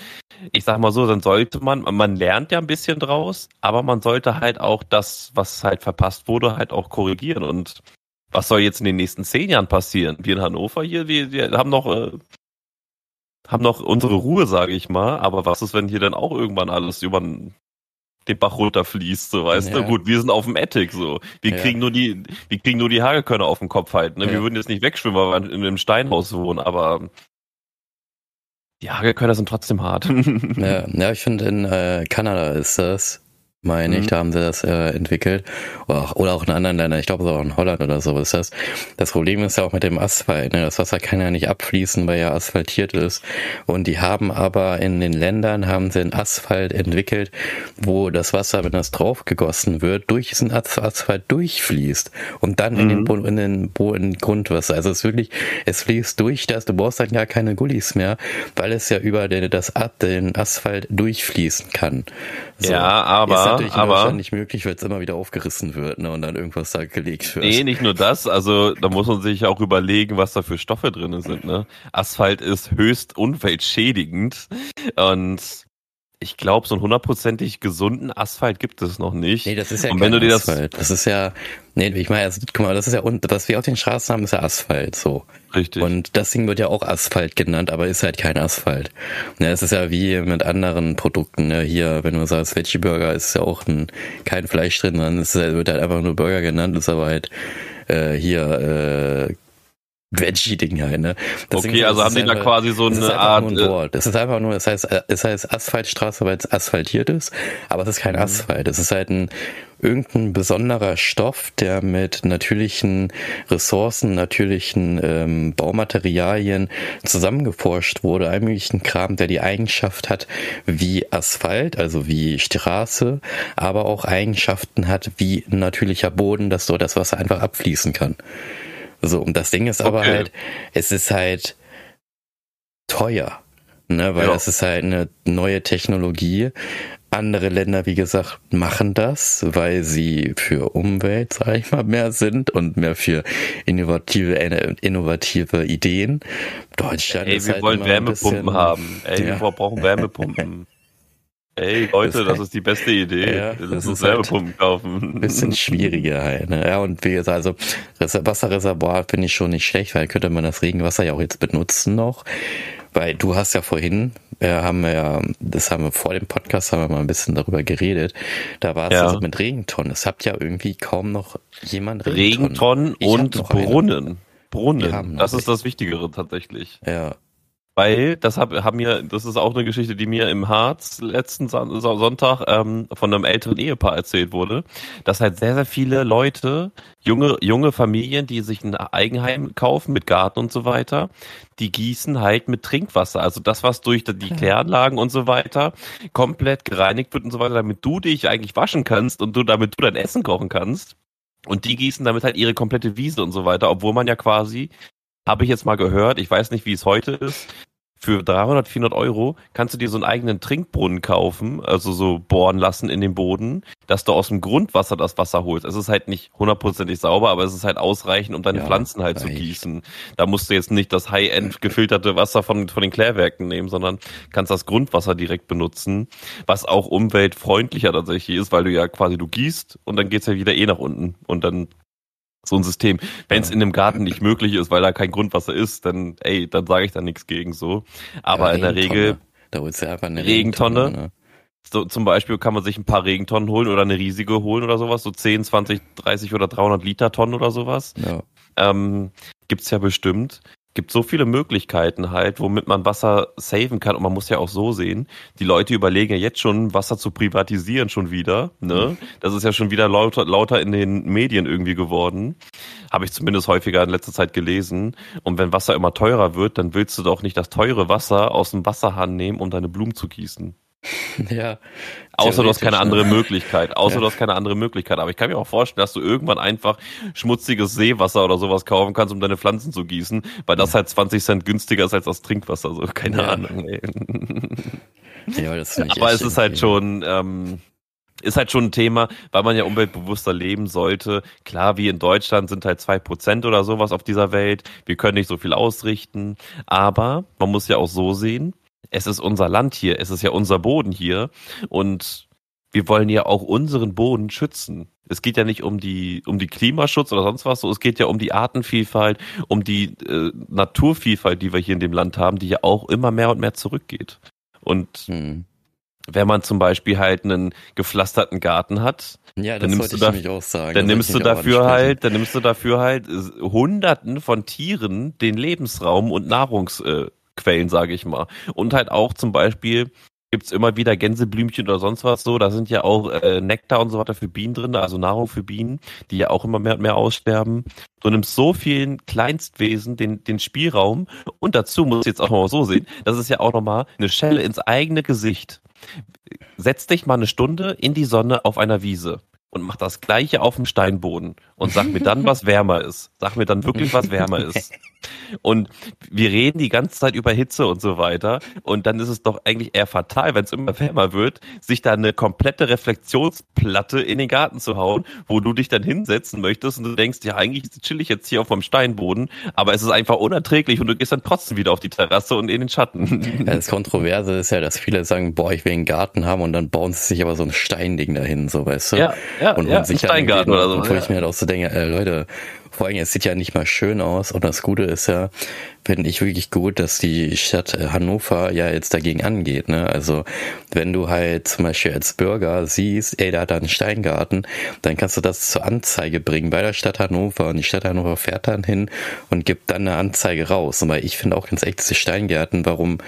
ich sag mal so, dann sollte man, man lernt ja ein bisschen draus, aber man sollte halt auch das, was halt verpasst wurde, halt auch korrigieren und was soll jetzt in den nächsten zehn Jahren passieren? Wir in Hannover hier, wir, wir haben noch, äh, haben noch unsere Ruhe, sage ich mal, aber was ist, wenn hier dann auch irgendwann alles über den Bach runterfließt, so weißt ja. du? Gut, wir sind auf dem Ethic so. Wir ja. kriegen nur die, wir kriegen nur die Hagelkörner auf dem Kopf halt. Ne? Ja. Wir würden jetzt nicht wegschwimmen, weil wir in einem Steinhaus wohnen, aber die Hagelkörner sind trotzdem hart. ja, ja, ich finde in äh, Kanada ist das meine mhm. ich, da haben sie das äh, entwickelt. Oder auch, oder auch in anderen Ländern, ich glaube auch in Holland oder so ist das. Das Problem ist ja auch mit dem Asphalt. Ne? Das Wasser kann ja nicht abfließen, weil ja asphaltiert ist. Und die haben aber in den Ländern haben sie einen Asphalt entwickelt, wo das Wasser, wenn das draufgegossen wird, durch diesen Asphalt durchfließt und dann mhm. in den mhm. Boden, in den Boden Grundwasser. Also es ist wirklich, es fließt durch das, du brauchst dann gar keine Gullis mehr, weil es ja über den, das, den Asphalt durchfließen kann. So. Ja, aber natürlich in aber, Deutschland nicht möglich, weil es immer wieder aufgerissen wird ne, und dann irgendwas da gelegt wird. Nee, nicht nur das. Also da muss man sich auch überlegen, was da für Stoffe drin sind. Ne? Asphalt ist höchst umweltschädigend und ich glaube, so einen hundertprozentig gesunden Asphalt gibt es noch nicht. Nee, das ist ja und wenn du dir Asphalt. Das, das ist ja, nee, ich meine, also, guck mal, das ist ja, und was wir auf den Straßen haben, ist ja Asphalt, so. Richtig. Und das Ding wird ja auch Asphalt genannt, aber ist halt kein Asphalt. Ja, es ist ja wie mit anderen Produkten, ne? hier, wenn du sagst, Veggie Burger ist ja auch ein, kein Fleisch drin, dann ist, wird halt einfach nur Burger genannt, ist aber halt, äh, hier, äh, Veggie-Ding halt, ne? Deswegen okay, also haben die da quasi so eine Art. Nur ein äh, Wort. Es ist einfach nur, es heißt, es heißt Asphaltstraße, weil es asphaltiert ist, aber es ist kein mhm. Asphalt. Es ist halt ein irgendein besonderer Stoff, der mit natürlichen Ressourcen, natürlichen ähm, Baumaterialien zusammengeforscht wurde, all möglichen Kram, der die Eigenschaft hat wie Asphalt, also wie Straße, aber auch Eigenschaften hat wie natürlicher Boden, dass so das Wasser einfach abfließen kann. So, und das Ding ist aber okay. halt, es ist halt teuer, ne, weil ja. das ist halt eine neue Technologie. Andere Länder, wie gesagt, machen das, weil sie für Umwelt, sag ich mal, mehr sind und mehr für innovative, innovative Ideen. Deutschland Ey, wir halt wollen Wärmepumpen bisschen, haben. Ey, ja. wir brauchen Wärmepumpen. Ey, Leute, das, das ist die beste Idee. Ja, das ist Wärmepumpen halt kaufen. Bisschen schwieriger halt. Ne? Ja, und wie gesagt, also Wasserreservoir finde ich schon nicht schlecht, weil könnte man das Regenwasser ja auch jetzt benutzen noch. Weil du hast ja vorhin, wir äh, haben ja, das haben wir vor dem Podcast, haben wir mal ein bisschen darüber geredet. Da war es ja. also mit Regentonnen. Es habt ja irgendwie kaum noch jemand Regentonnen. Regentonnen und Brunnen. Brunnen. Das ist das Wichtigere tatsächlich. Ja. Weil, das hab, haben mir, das ist auch eine Geschichte, die mir im Harz letzten Sonntag ähm, von einem älteren Ehepaar erzählt wurde, dass halt sehr, sehr viele Leute, junge, junge Familien, die sich ein Eigenheim kaufen mit Garten und so weiter, die gießen halt mit Trinkwasser. Also das, was durch die Kläranlagen und so weiter komplett gereinigt wird und so weiter, damit du dich eigentlich waschen kannst und du damit du dein Essen kochen kannst Und die gießen damit halt ihre komplette Wiese und so weiter, obwohl man ja quasi, habe ich jetzt mal gehört, ich weiß nicht, wie es heute ist, für 300, 400 Euro kannst du dir so einen eigenen Trinkbrunnen kaufen, also so bohren lassen in den Boden, dass du aus dem Grundwasser das Wasser holst. Es ist halt nicht hundertprozentig sauber, aber es ist halt ausreichend, um deine ja, Pflanzen halt reicht. zu gießen. Da musst du jetzt nicht das High-End gefilterte Wasser von, von den Klärwerken nehmen, sondern kannst das Grundwasser direkt benutzen, was auch umweltfreundlicher tatsächlich ist, weil du ja quasi du gießt und dann geht's ja wieder eh nach unten und dann so ein System. Wenn es in einem Garten nicht möglich ist, weil da kein Grundwasser ist, dann, ey, dann sage ich da nichts gegen so. Aber ja, in der Regel. Da holst du einfach eine Regentonne. Regentonne ne? so, zum Beispiel kann man sich ein paar Regentonnen holen oder eine riesige holen oder sowas, so 10, 20, 30 oder 300 Liter Tonnen oder sowas. Ja. Ähm, gibt's ja bestimmt gibt so viele Möglichkeiten halt, womit man Wasser saven kann. Und man muss ja auch so sehen, die Leute überlegen ja jetzt schon, Wasser zu privatisieren schon wieder. Ne? Das ist ja schon wieder lauter, lauter in den Medien irgendwie geworden. Habe ich zumindest häufiger in letzter Zeit gelesen. Und wenn Wasser immer teurer wird, dann willst du doch nicht das teure Wasser aus dem Wasserhahn nehmen, um deine Blumen zu gießen. Ja. Außer du hast keine andere Möglichkeit. Außer ja. du hast keine andere Möglichkeit. Aber ich kann mir auch vorstellen, dass du irgendwann einfach schmutziges Seewasser oder sowas kaufen kannst, um deine Pflanzen zu gießen, weil das halt 20 Cent günstiger ist als das Trinkwasser. So, keine ja. Ahnung. Ey. Ja, das aber es ist halt schon, ähm, ist halt schon ein Thema, weil man ja umweltbewusster leben sollte. Klar, wie in Deutschland sind halt zwei Prozent oder sowas auf dieser Welt. Wir können nicht so viel ausrichten. Aber man muss ja auch so sehen, es ist unser Land hier, es ist ja unser Boden hier und wir wollen ja auch unseren Boden schützen. Es geht ja nicht um die um die Klimaschutz oder sonst was, so es geht ja um die Artenvielfalt, um die äh, Naturvielfalt, die wir hier in dem Land haben, die ja auch immer mehr und mehr zurückgeht. Und hm. wenn man zum Beispiel halt einen gepflasterten Garten hat, ja, dann nimmst du da, sagen. Dann nimmst du dafür halt, dann nimmst du dafür halt Hunderten von Tieren den Lebensraum und Nahrungs äh, Quellen, sage ich mal. Und halt auch zum Beispiel gibt's immer wieder Gänseblümchen oder sonst was so. Da sind ja auch äh, Nektar und so weiter für Bienen drin, also Nahrung für Bienen, die ja auch immer mehr und mehr aussterben. Du nimmst so vielen Kleinstwesen den, den Spielraum und dazu muss ich jetzt auch mal so sehen, das ist ja auch nochmal eine Schelle ins eigene Gesicht. Setz dich mal eine Stunde in die Sonne auf einer Wiese und mach das gleiche auf dem Steinboden und sag mir dann, was wärmer ist. Sag mir dann wirklich, was wärmer ist. Und wir reden die ganze Zeit über Hitze und so weiter. Und dann ist es doch eigentlich eher fatal, wenn es immer wärmer wird, sich da eine komplette Reflexionsplatte in den Garten zu hauen, wo du dich dann hinsetzen möchtest und du denkst, ja, eigentlich chill ich jetzt hier auf dem Steinboden, aber es ist einfach unerträglich und du gehst dann trotzdem wieder auf die Terrasse und in den Schatten. Ja, das Kontroverse ist ja, dass viele sagen, boah, ich will einen Garten haben und dann bauen sie sich aber so ein Steinding dahin, so weißt du. Ja, ja, und ja, sich Steingarten oder so. Wo ja. ich mir halt auch so denke, äh, Leute, vor allem, es sieht ja nicht mal schön aus. Und das Gute ist ja, finde ich wirklich gut, dass die Stadt Hannover ja jetzt dagegen angeht. Ne? Also wenn du halt zum Beispiel als Bürger siehst, ey, da hat er einen Steingarten, dann kannst du das zur Anzeige bringen bei der Stadt Hannover. Und die Stadt Hannover fährt dann hin und gibt dann eine Anzeige raus. Weil ich finde auch ganz echt diese Steingärten, warum,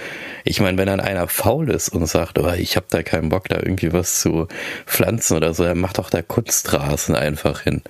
ich meine, wenn dann einer faul ist und sagt, oh, ich habe da keinen Bock, da irgendwie was zu pflanzen oder so, dann macht doch da Kunstrasen einfach hin.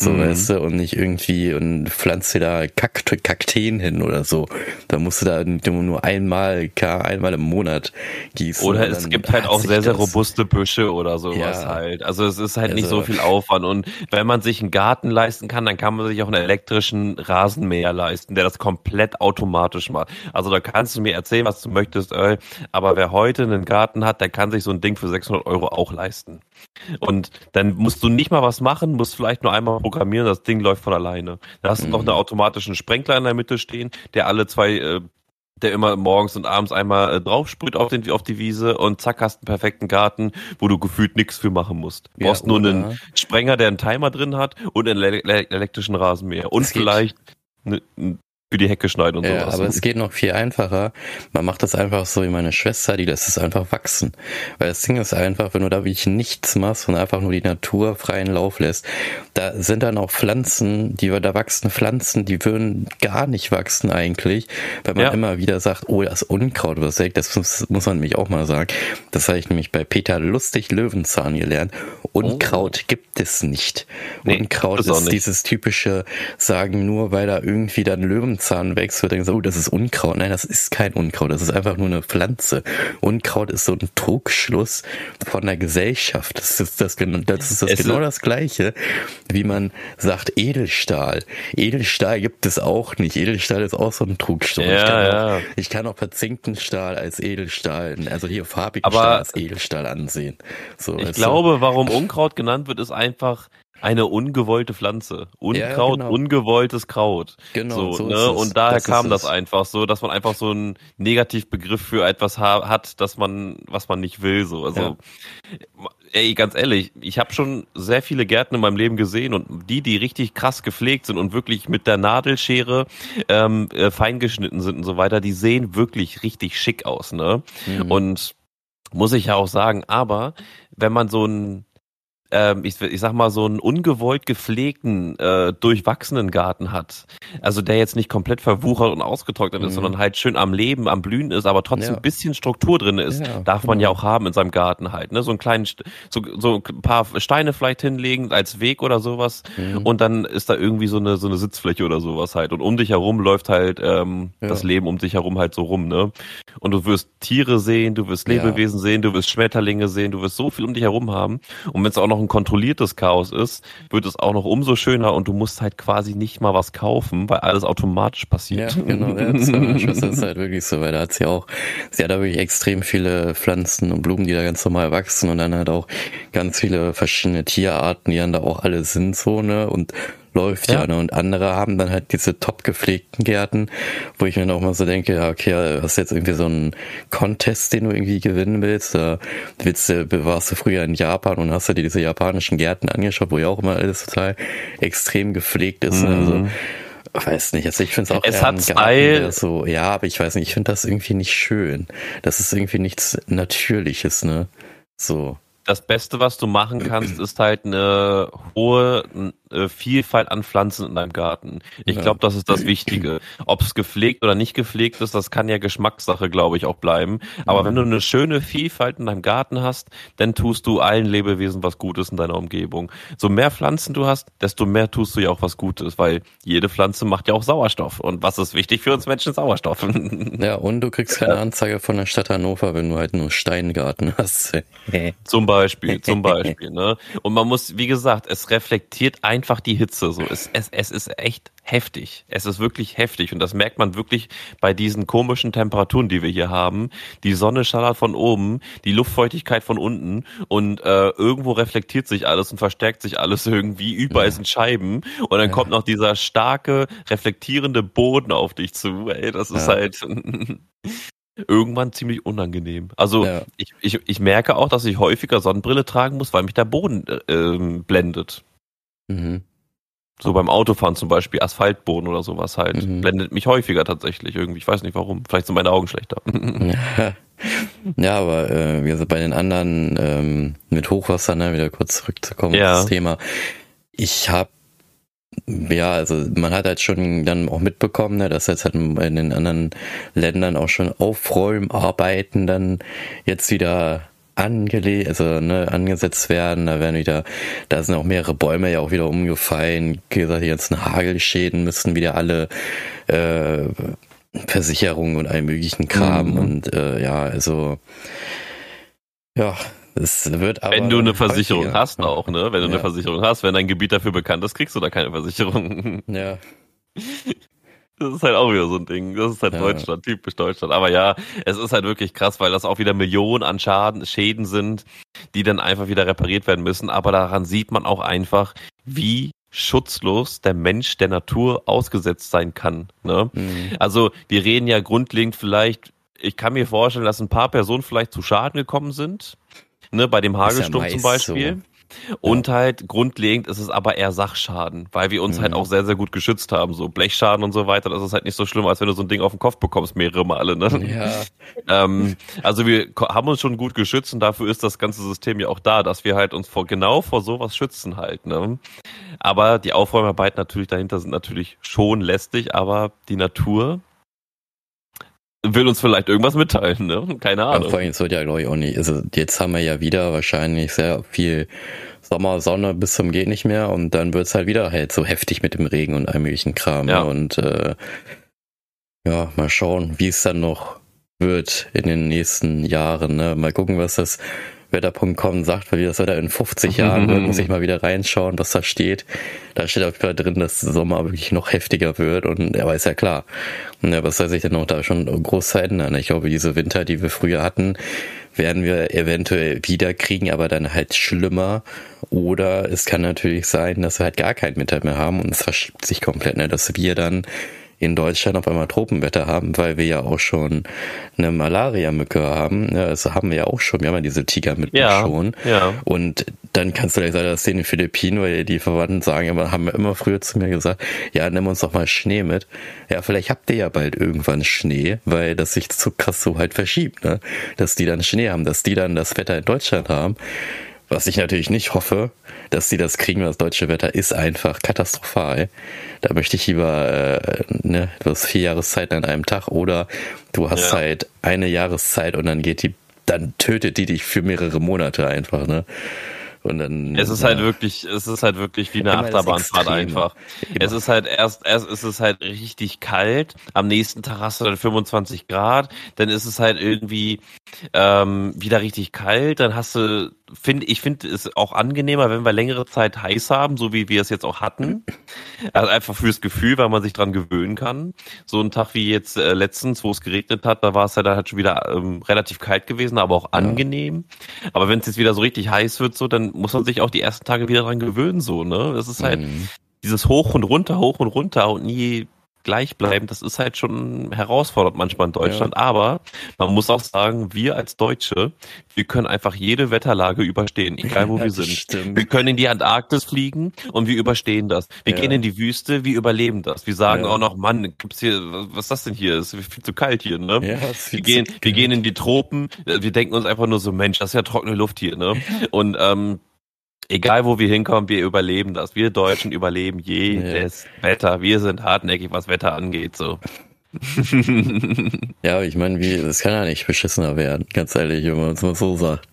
So, mhm. weißt du, und nicht irgendwie und pflanzt dir da Kakt Kakteen hin oder so. Da musst du da nur einmal, einmal im Monat gießen. Oder es gibt halt auch sehr, sehr robuste Büsche oder sowas ja. halt. Also es ist halt also, nicht so viel Aufwand. Und wenn man sich einen Garten leisten kann, dann kann man sich auch einen elektrischen Rasenmäher leisten, der das komplett automatisch macht. Also da kannst du mir erzählen, was du möchtest, Earl, aber wer heute einen Garten hat, der kann sich so ein Ding für 600 Euro auch leisten. Und dann musst du nicht mal was machen, musst vielleicht nur einmal programmieren, das Ding läuft von alleine. Da hast du mhm. noch einen automatischen Sprenkler in der Mitte stehen, der alle zwei, äh, der immer morgens und abends einmal äh, draufsprüht auf, den, auf die Wiese und zack, hast einen perfekten Garten, wo du gefühlt nichts für machen musst. Du ja, brauchst nur einen Sprenger, der einen Timer drin hat und einen elektrischen Rasenmäher. Und vielleicht eine, für die Hecke schneiden und ja, sowas. Aber es geht noch viel einfacher. Man macht das einfach so wie meine Schwester, die lässt es einfach wachsen. Weil das Ding ist einfach, wenn du da wirklich nichts machst und einfach nur die Natur freien Lauf lässt, da sind dann auch Pflanzen, die da wachsen Pflanzen, die würden gar nicht wachsen eigentlich, weil man ja. immer wieder sagt, oh, das Unkraut was weg, das muss, muss man nämlich auch mal sagen. Das habe ich nämlich bei Peter Lustig Löwenzahn gelernt. Unkraut oh. gibt es nicht. Nee, Unkraut ist dieses typische, sagen nur, weil da irgendwie dann Löwenzahn Löwenzahn wächst, wird dann gesagt, oh, das ist Unkraut. Nein, das ist kein Unkraut, das ist einfach nur eine Pflanze. Unkraut ist so ein Trugschluss von der Gesellschaft. Das ist das, das, ist das genau das Gleiche, wie man sagt Edelstahl. Edelstahl gibt es auch nicht. Edelstahl ist auch so ein Trugschluss. Ja, ich, kann ja. auch, ich kann auch verzinkten Stahl als Edelstahl, also hier farbigen Stahl als Edelstahl ansehen. So, ich glaube, so. warum Unkraut genannt wird, ist einfach, eine ungewollte Pflanze. Unkraut, ja, genau. ungewolltes Kraut. Genau. So, so ne? Und daher das kam das einfach so, dass man einfach so einen Negativbegriff für etwas ha hat, dass man, was man nicht will. So. Also, ja. ey, ganz ehrlich, ich habe schon sehr viele Gärten in meinem Leben gesehen und die, die richtig krass gepflegt sind und wirklich mit der Nadelschere ähm, äh, feingeschnitten sind und so weiter, die sehen wirklich richtig schick aus. Ne? Mhm. Und muss ich ja auch sagen, aber wenn man so ein ähm, ich, ich sag mal, so einen ungewollt gepflegten, äh, durchwachsenen Garten hat, also der jetzt nicht komplett verwuchert und ausgetrocknet mhm. ist, sondern halt schön am Leben, am Blühen ist, aber trotzdem ja. ein bisschen Struktur drin ist, ja, darf man genau. ja auch haben in seinem Garten halt, ne? So einen kleinen, so, so ein paar Steine vielleicht hinlegen als Weg oder sowas mhm. und dann ist da irgendwie so eine, so eine Sitzfläche oder sowas halt und um dich herum läuft halt ähm, ja. das Leben um dich herum halt so rum, ne? Und du wirst Tiere sehen, du wirst Lebewesen sehen, du wirst Schmetterlinge sehen, du wirst so viel um dich herum haben und wenn es auch noch ein kontrolliertes Chaos ist, wird es auch noch umso schöner und du musst halt quasi nicht mal was kaufen, weil alles automatisch passiert. Ja, genau. Ja, das ist halt wirklich so, weil da hat sie auch, sie hat da wirklich extrem viele Pflanzen und Blumen, die da ganz normal wachsen und dann halt auch ganz viele verschiedene Tierarten, die dann da auch alle sind so, ne? Und läuft ja. ja ne? Und andere haben dann halt diese top gepflegten Gärten, wo ich mir dann auch mal so denke, ja, okay, hast jetzt irgendwie so einen Contest, den du irgendwie gewinnen willst. Da willst du, warst du früher in Japan und hast du dir diese japanischen Gärten angeschaut, wo ja auch immer alles total extrem gepflegt ist. Ne? Mhm. Also weiß nicht, also ich finde es auch es hat Garten, so, ja, aber ich weiß nicht, ich finde das irgendwie nicht schön. Das ist irgendwie nichts Natürliches, ne? So das Beste, was du machen kannst, ist halt eine hohe äh, Vielfalt an Pflanzen in deinem Garten. Ich ja. glaube, das ist das Wichtige. Ob es gepflegt oder nicht gepflegt ist, das kann ja Geschmackssache, glaube ich, auch bleiben. Aber mhm. wenn du eine schöne Vielfalt in deinem Garten hast, dann tust du allen Lebewesen was Gutes in deiner Umgebung. So mehr Pflanzen du hast, desto mehr tust du ja auch was Gutes, weil jede Pflanze macht ja auch Sauerstoff. Und was ist wichtig für uns Menschen? Sauerstoff. Ja, und du kriegst keine Anzeige von der Stadt Hannover, wenn du halt nur Steingarten hast. Zum Beispiel. Zum Beispiel, ne? Und man muss, wie gesagt, es reflektiert einfach die Hitze, so. Es, es, es ist echt heftig. Es ist wirklich heftig und das merkt man wirklich bei diesen komischen Temperaturen, die wir hier haben. Die Sonne schallert von oben, die Luftfeuchtigkeit von unten und äh, irgendwo reflektiert sich alles und verstärkt sich alles irgendwie. Überall ja. sind Scheiben und dann ja. kommt noch dieser starke, reflektierende Boden auf dich zu. Ey, das ist ja. halt irgendwann ziemlich unangenehm. Also ja. ich, ich, ich merke auch, dass ich häufiger Sonnenbrille tragen muss, weil mich der Boden äh, ähm, blendet. Mhm. So beim Autofahren zum Beispiel, Asphaltboden oder sowas halt. Mhm. Blendet mich häufiger tatsächlich irgendwie. Ich weiß nicht warum. Vielleicht sind meine Augen schlechter. Ja, aber äh, wie gesagt, bei den anderen ähm, mit Hochwasser, ne, wieder kurz zurückzukommen ja. auf das Thema. Ich habe ja, also man hat halt schon dann auch mitbekommen, ne, dass jetzt halt in den anderen Ländern auch schon Aufräumarbeiten dann jetzt wieder angelegt, also ne, angesetzt werden. Da werden wieder, da sind auch mehrere Bäume ja auch wieder umgefallen. Wie gesagt, die ganzen Hagelschäden müssen wieder alle äh, Versicherungen und allen möglichen Kram mhm. und äh, ja, also ja, es wird aber wenn du eine Versicherung häufiger. hast auch, ne? Wenn du ja. eine Versicherung hast, wenn dein Gebiet dafür bekannt ist, kriegst du da keine Versicherung. Ja. Das ist halt auch wieder so ein Ding. Das ist halt ja. Deutschland, typisch Deutschland. Aber ja, es ist halt wirklich krass, weil das auch wieder Millionen an Schaden, Schäden sind, die dann einfach wieder repariert werden müssen. Aber daran sieht man auch einfach, wie schutzlos der Mensch der Natur ausgesetzt sein kann. Ne? Mhm. Also wir reden ja grundlegend vielleicht, ich kann mir vorstellen, dass ein paar Personen vielleicht zu Schaden gekommen sind ne, bei dem Hagelsturm ja zum Beispiel. So. Und ja. halt grundlegend ist es aber eher Sachschaden, weil wir uns mhm. halt auch sehr, sehr gut geschützt haben. So Blechschaden und so weiter, das ist halt nicht so schlimm, als wenn du so ein Ding auf den Kopf bekommst, mehrere Male. Ne? Ja. ähm, also wir haben uns schon gut geschützt und dafür ist das ganze System ja auch da, dass wir halt uns vor genau vor sowas schützen halt. Ne? Aber die Aufräumarbeiten natürlich dahinter sind natürlich schon lästig, aber die Natur will uns vielleicht irgendwas mitteilen, ne? Keine Ahnung. Ja, vor allem, es wird ja, glaube ich, auch nicht. Also jetzt haben wir ja wieder wahrscheinlich sehr viel Sommer, Sonne bis zum geht nicht mehr und dann wird's halt wieder halt so heftig mit dem Regen und allem möglichen Kram. Ja. Und äh, Ja, mal schauen, wie es dann noch wird in den nächsten Jahren. Ne? Mal gucken, was das Wetter.com sagt, weil wie das Wetter in 50 Jahren wird, muss ich mal wieder reinschauen, was da steht. Da steht auf jeden Fall drin, dass der Sommer wirklich noch heftiger wird und er weiß ja klar. Ja, was soll sich denn noch da schon groß verändern? Ich glaube, diese Winter, die wir früher hatten, werden wir eventuell wieder kriegen, aber dann halt schlimmer. Oder es kann natürlich sein, dass wir halt gar keinen Winter mehr haben und es verschiebt sich komplett, ne? dass wir dann in Deutschland auf einmal Tropenwetter haben, weil wir ja auch schon eine Malaria-Mücke haben. Ja, das haben wir ja auch schon. Wir haben ja diese Tigermücken ja, schon. Ja. Und dann kannst du gleich sagen, dass in den Philippinen, weil die Verwandten sagen, aber haben immer früher zu mir gesagt, ja, nimm uns doch mal Schnee mit. Ja, vielleicht habt ihr ja bald irgendwann Schnee, weil das sich so krass so halt verschiebt, ne? Dass die dann Schnee haben, dass die dann das Wetter in Deutschland haben. Was ich natürlich nicht hoffe, dass sie das kriegen, weil das deutsche Wetter ist einfach katastrophal. Da möchte ich lieber, äh, ne, du hast vier Jahreszeiten an einem Tag oder du hast ja. halt eine Jahreszeit und dann geht die, dann tötet die dich für mehrere Monate einfach, ne? Und dann, es ist halt ja. halt wirklich, es ist halt wirklich wie eine Achterbahnfahrt einfach. Genau. Es ist halt erst, erst ist es halt richtig kalt. Am nächsten Tag hast du dann 25 Grad. Dann ist es halt irgendwie ähm, wieder richtig kalt. Dann hast du finde ich finde es auch angenehmer, wenn wir längere Zeit heiß haben, so wie wir es jetzt auch hatten. Also einfach fürs Gefühl, weil man sich dran gewöhnen kann. So ein Tag wie jetzt äh, letztens, wo es geregnet hat, da war es ja dann halt schon wieder ähm, relativ kalt gewesen, aber auch angenehm. Ja. Aber wenn es jetzt wieder so richtig heiß wird, so, dann muss man sich auch die ersten Tage wieder dran gewöhnen, so, ne? Das ist halt mhm. dieses Hoch und runter, hoch und runter und nie gleich bleiben, das ist halt schon herausfordernd manchmal in Deutschland. Ja. Aber man muss auch sagen, wir als Deutsche, wir können einfach jede Wetterlage überstehen, egal wo ja, wir sind. Stimmt. Wir können in die Antarktis fliegen und wir überstehen das. Wir ja. gehen in die Wüste, wir überleben das. Wir sagen auch noch, Mann, gibt's hier, was ist das denn hier? Es ist viel zu kalt hier, ne? Wir gehen, wir gehen in die Tropen, wir denken uns einfach nur so, Mensch, das ist ja trockene Luft hier, ne? Und ähm, egal wo wir hinkommen, wir überleben das. Wir Deutschen überleben jedes ja. Wetter. Wir sind hartnäckig, was Wetter angeht, so. ja, ich meine, das kann ja nicht beschissener werden, ganz ehrlich, wenn man es mal so sagt.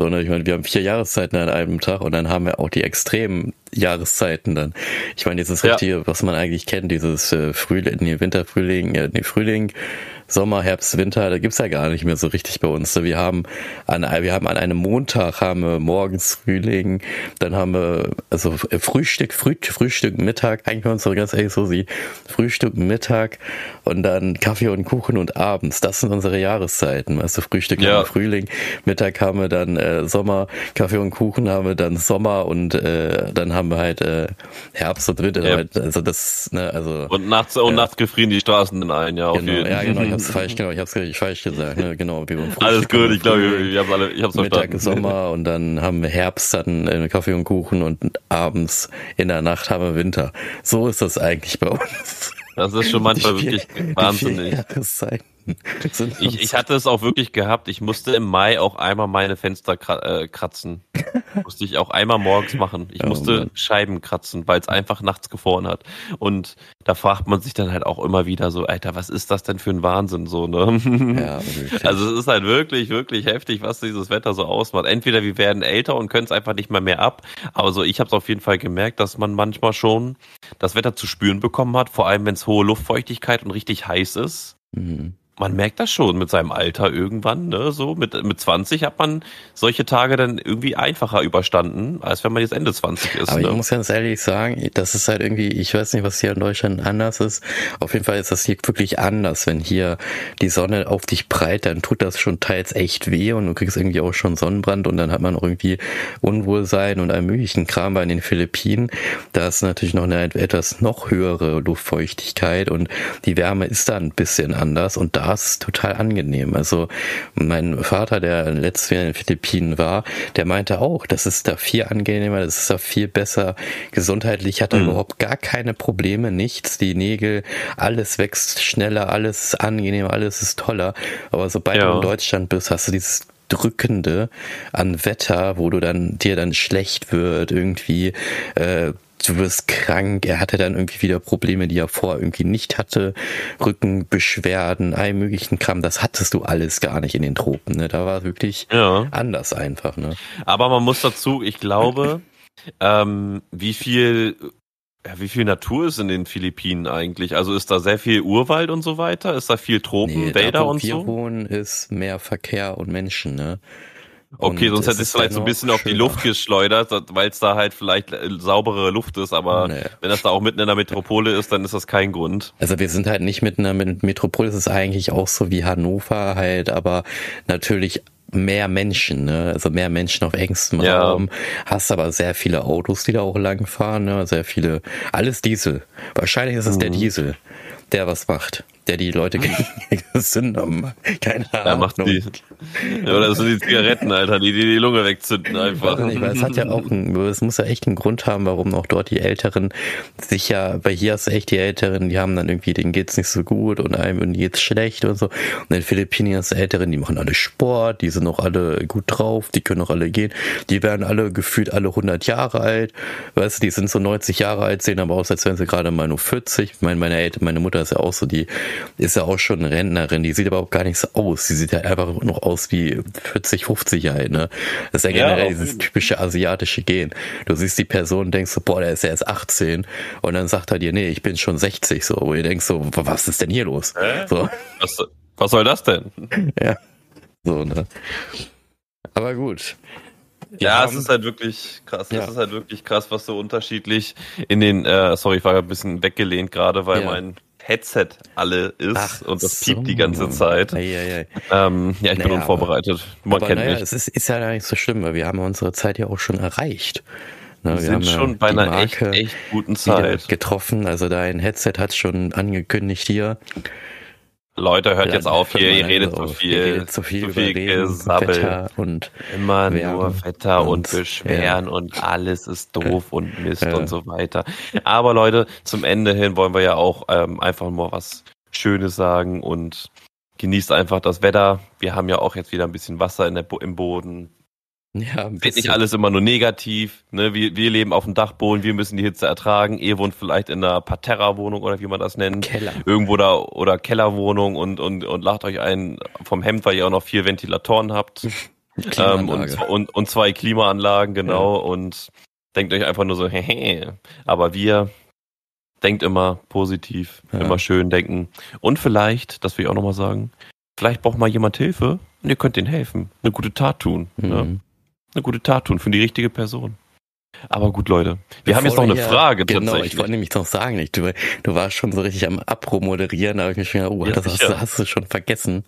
Sondern ich meine, wir haben vier Jahreszeiten an einem Tag und dann haben wir auch die extremen Jahreszeiten dann. Ich meine, dieses ja. Richtige, was man eigentlich kennt, dieses äh, Frühling, nee, Winter, Frühling, äh, nee, Frühling, Sommer, Herbst, Winter, da gibt's ja gar nicht mehr so richtig bei uns. Wir haben an, wir haben an einem Montag haben wir morgens Frühling, dann haben wir also Frühstück, Früh, Frühstück, Mittag, eigentlich wenn man es so ganz ehrlich so sieht, Frühstück, Mittag und dann Kaffee und Kuchen und abends. Das sind unsere Jahreszeiten. Weißt du, Frühstück ja. Frühling, Mittag haben wir dann äh, Sommer, Kaffee und Kuchen haben wir dann Sommer und äh, dann haben wir halt äh, Herbst und Winter. Ja. Also das, ne, also und nachts und nachts gefrieren die Straßen dann ein, ja. Genau, ja, genau hab's falsch, genau, ich hab's falsch gesagt, ne, genau. Wie beim Alles gut, ich glaube, ich hab's alle, ich hab's Mittag, verstanden. Sommer und dann haben wir Herbst, dann äh, Kaffee und Kuchen und abends in der Nacht haben wir Winter. So ist das eigentlich bei uns. Das ist schon manchmal wirklich wahnsinnig. Ich, ich hatte es auch wirklich gehabt. Ich musste im Mai auch einmal meine Fenster äh, kratzen. musste ich auch einmal morgens machen. Ich oh, musste Mann. Scheiben kratzen, weil es einfach nachts gefroren hat. Und da fragt man sich dann halt auch immer wieder so, Alter, was ist das denn für ein Wahnsinn so, ne? Ja, also es ist halt wirklich, wirklich heftig, was dieses Wetter so ausmacht. Entweder wir werden älter und können es einfach nicht mehr mehr ab. Aber so, ich habe es auf jeden Fall gemerkt, dass man manchmal schon das Wetter zu spüren bekommen hat, vor allem wenn es hohe Luftfeuchtigkeit und richtig heiß ist. Mhm man merkt das schon mit seinem Alter irgendwann, ne? So mit, mit 20 hat man solche Tage dann irgendwie einfacher überstanden, als wenn man jetzt Ende 20 ist. Aber ne? ich muss ganz ehrlich sagen, das ist halt irgendwie, ich weiß nicht, was hier in Deutschland anders ist. Auf jeden Fall ist das hier wirklich anders. Wenn hier die Sonne auf dich prallt, dann tut das schon teils echt weh und du kriegst irgendwie auch schon Sonnenbrand und dann hat man auch irgendwie Unwohlsein und allem möglichen Kram. In den Philippinen, da ist natürlich noch eine etwas noch höhere Luftfeuchtigkeit und die Wärme ist da ein bisschen anders und da es total angenehm. Also mein Vater, der letztes Jahr in den Philippinen war, der meinte auch, das ist da viel angenehmer, das ist da viel besser. Gesundheitlich hat er mhm. überhaupt gar keine Probleme, nichts. Die Nägel, alles wächst schneller, alles angenehmer, alles ist toller. Aber sobald ja. du in Deutschland bist, hast du dieses drückende an Wetter, wo du dann dir dann schlecht wird, irgendwie äh, du wirst krank. Er hatte dann irgendwie wieder Probleme, die er vorher irgendwie nicht hatte. Rückenbeschwerden, all möglichen Kram. Das hattest du alles gar nicht in den Tropen. Ne? Da war es wirklich ja. anders einfach. Ne? Aber man muss dazu, ich glaube, ähm, wie viel Ja, wie viel Natur ist in den Philippinen eigentlich? Also ist da sehr viel Urwald und so weiter? Ist da viel Tropen, Nee, Wälder da, wo und wir so? wohnen, ist mehr Verkehr und Menschen, ne? Okay, sonst es hätte ich ist vielleicht so ein bisschen auf die schöner. Luft geschleudert, weil es da halt vielleicht äh, saubere Luft ist, aber Nee. wenn das da auch mitten in der Metropole ist, dann ist das kein Grund. Also wir sind halt nicht mit einer mit Metropole, es ist eigentlich auch so wie Hannover halt, aber natürlich mehr Menschen, ne? Also mehr Menschen auf engstem Ja. Raum. Hast aber sehr viele Autos, die da auch lang fahren, ne? Sehr viele, alles Diesel. Wahrscheinlich ist es der Mhm. Diesel, der was macht, der die Leute gesünder macht. Keine Ahnung. macht die. Ja, oder das sind die Zigaretten, Alter, die die, die Lunge wegzünden Ich einfach. weiß nicht, weil es hat ja auch es muss ja echt einen Grund haben, warum auch dort die Älteren sich ja, weil hier hast du echt die Älteren, die haben dann irgendwie, denen geht's nicht so gut und einem und geht's schlecht und so. Und in den Philippinen hast du Älteren, die machen alle Sport, die sind auch alle gut drauf, die können auch alle gehen. Die werden alle gefühlt alle 100 Jahre alt. Weißt du, die sind so 90 Jahre alt, sehen aber aus, als wären sie gerade mal nur 40. Ich meine, meine Eltern, meine Mutter ist ja auch so, die ist ja auch schon eine Rentnerin, die sieht aber auch gar nicht so aus. Sie sieht ja einfach noch aus wie 40, 50 halt, ne? Das ist ja Ja, generell auf dieses typische asiatische Gen. Du siehst die Person und denkst so, boah, der ist ja erst 18 und dann sagt er dir, nee, ich bin schon 60 so. Und ihr denkst so, was ist denn hier los? Hä? So, Was, was soll das denn? ja. So, ne? Aber gut. Ja, es ist halt wirklich krass. Ja. Es ist halt wirklich krass, was so unterschiedlich in den, äh, sorry, ich war ein bisschen weggelehnt gerade, weil Ja. mein Headset alle ist Ach und das so. piept die ganze Zeit. Ei, ei, ei. Ähm, ja, ich bin Naja, unvorbereitet. Man Aber kennt naja, mich. es ist, ist ja gar nicht so schlimm, weil wir haben unsere Zeit ja auch schon erreicht. Ne, Wir sind ja schon bei einer echt, echt guten Zeit. getroffen. Also dein Headset hat schon angekündigt hier. Leute, hört jetzt auf hier, ihr redet zu ihr viel. redet zu viel, zu viel Regen, Gesabbel. Wetter und Immer Wärme nur Wetter und, und- Beschweren und alles ist doof und Mist Ja. und so weiter. Aber Leute, zum Ende hin wollen wir ja auch ähm, einfach mal was Schönes sagen und genießt einfach das Wetter. Wir haben ja auch jetzt wieder ein bisschen Wasser in der Bo im Boden. Ja, Seht nicht alles immer nur negativ. Ne? Wir, wir leben auf dem Dachboden, wir müssen die Hitze ertragen. Ihr wohnt vielleicht in einer Parterra-Wohnung oder wie man das nennt. Keller. Irgendwo da oder Kellerwohnung und, und, und lacht euch ein vom Hemd, weil ihr auch noch vier Ventilatoren habt. Ähm, und, und, und zwei Klimaanlagen, genau. Und denkt euch einfach nur so, hehe. Aber wir denkt immer positiv, Ja. immer schön denken. Und vielleicht, das will ich auch nochmal sagen, vielleicht braucht mal jemand Hilfe und ihr könnt denen helfen. Eine gute Tat tun. Ne? Eine gute Tat tun für die richtige Person. Aber gut, Leute. Wir haben jetzt Bevor noch eine wir- Frage Genau, ich wollte nämlich noch sagen, nicht, du, du warst schon so richtig am Abro-Moderieren, da habe ich mir schon gedacht, oh, Ja, das hast, hast du schon vergessen.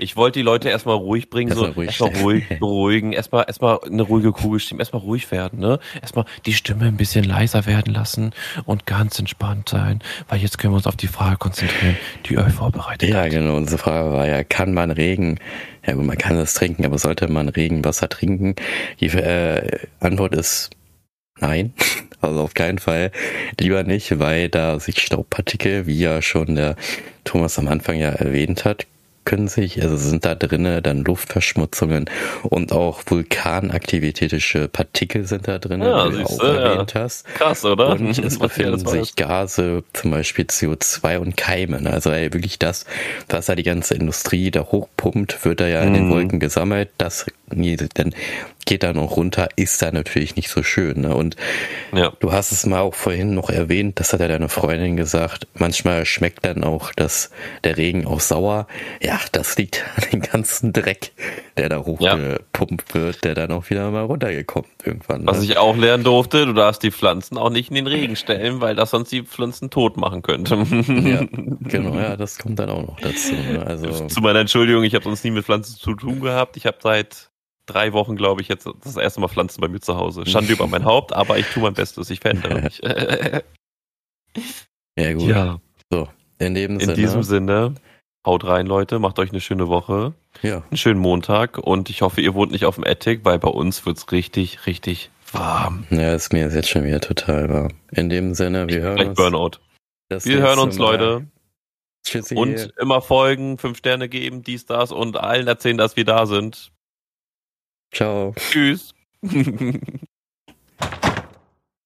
Ich wollte die Leute erstmal ruhig bringen, so Erstmal ruhig erstmal ruhig beruhigen, erstmal erstmal eine ruhige Kugel stimmen, erstmal ruhig werden, ne? Erstmal die Stimme ein bisschen leiser werden lassen und ganz entspannt sein, weil jetzt können wir uns auf die Frage konzentrieren, die euch vorbereitet Ja, habt. genau. Unsere Frage war ja, kann man Regen, ja gut, man kann das trinken, aber sollte man Regenwasser trinken? Die äh, Antwort ist nein. Also auf keinen Fall. Lieber nicht, weil da sich Staubpartikel, wie ja schon der Thomas am Anfang ja erwähnt hat, können sich, also sind da drinne dann Luftverschmutzungen und auch vulkanaktivitätische Partikel sind da drinne, Ja, wie du auch siehste, ja. erwähnt hast. Krass, oder? Und es befinden sich. Gase, zum Beispiel CO2 und Keime. ne? Also ey, wirklich das, was da die ganze Industrie da hochpumpt, wird da ja in den Mhm. Wolken gesammelt. Das dann geht da noch runter, ist da natürlich nicht so schön. Ne? Und Ja. du hast es mal auch vorhin noch erwähnt, das hat ja deine Freundin gesagt, manchmal schmeckt dann auch das, der Regen auch sauer. Ja, das liegt an dem ganzen Dreck, der da hochgepumpt wird, der dann auch wieder mal runtergekommen irgendwann. Ne? Was ich auch lernen durfte, du darfst die Pflanzen auch nicht in den Regen stellen, weil das sonst die Pflanzen tot machen könnte. Ja, genau, ja, das kommt dann auch noch dazu. Ne? Also, Zu meiner Entschuldigung, ich habe sonst nie mit Pflanzen zu tun gehabt. Ich habe seit drei Wochen, glaube ich, jetzt das erste Mal Pflanzen bei mir zu Hause. Schande über mein Haupt, aber ich tue mein Bestes. Ich verändere mich. ja, gut. ja, In dem in Sinne. diesem Sinne, haut rein, Leute, macht euch eine schöne Woche, Ja, einen schönen Montag und ich hoffe, ihr wohnt nicht auf dem Attic, weil bei uns wird's richtig, richtig warm. ja, ist mir jetzt schon wieder total warm. In dem Sinne, wir hören uns. Burnout. Wir hören uns, Mal. Leute. Tschüssi. Und immer folgen, fünf Sterne geben, dies, das und allen erzählen, dass wir da sind. Ciao. Tschüss.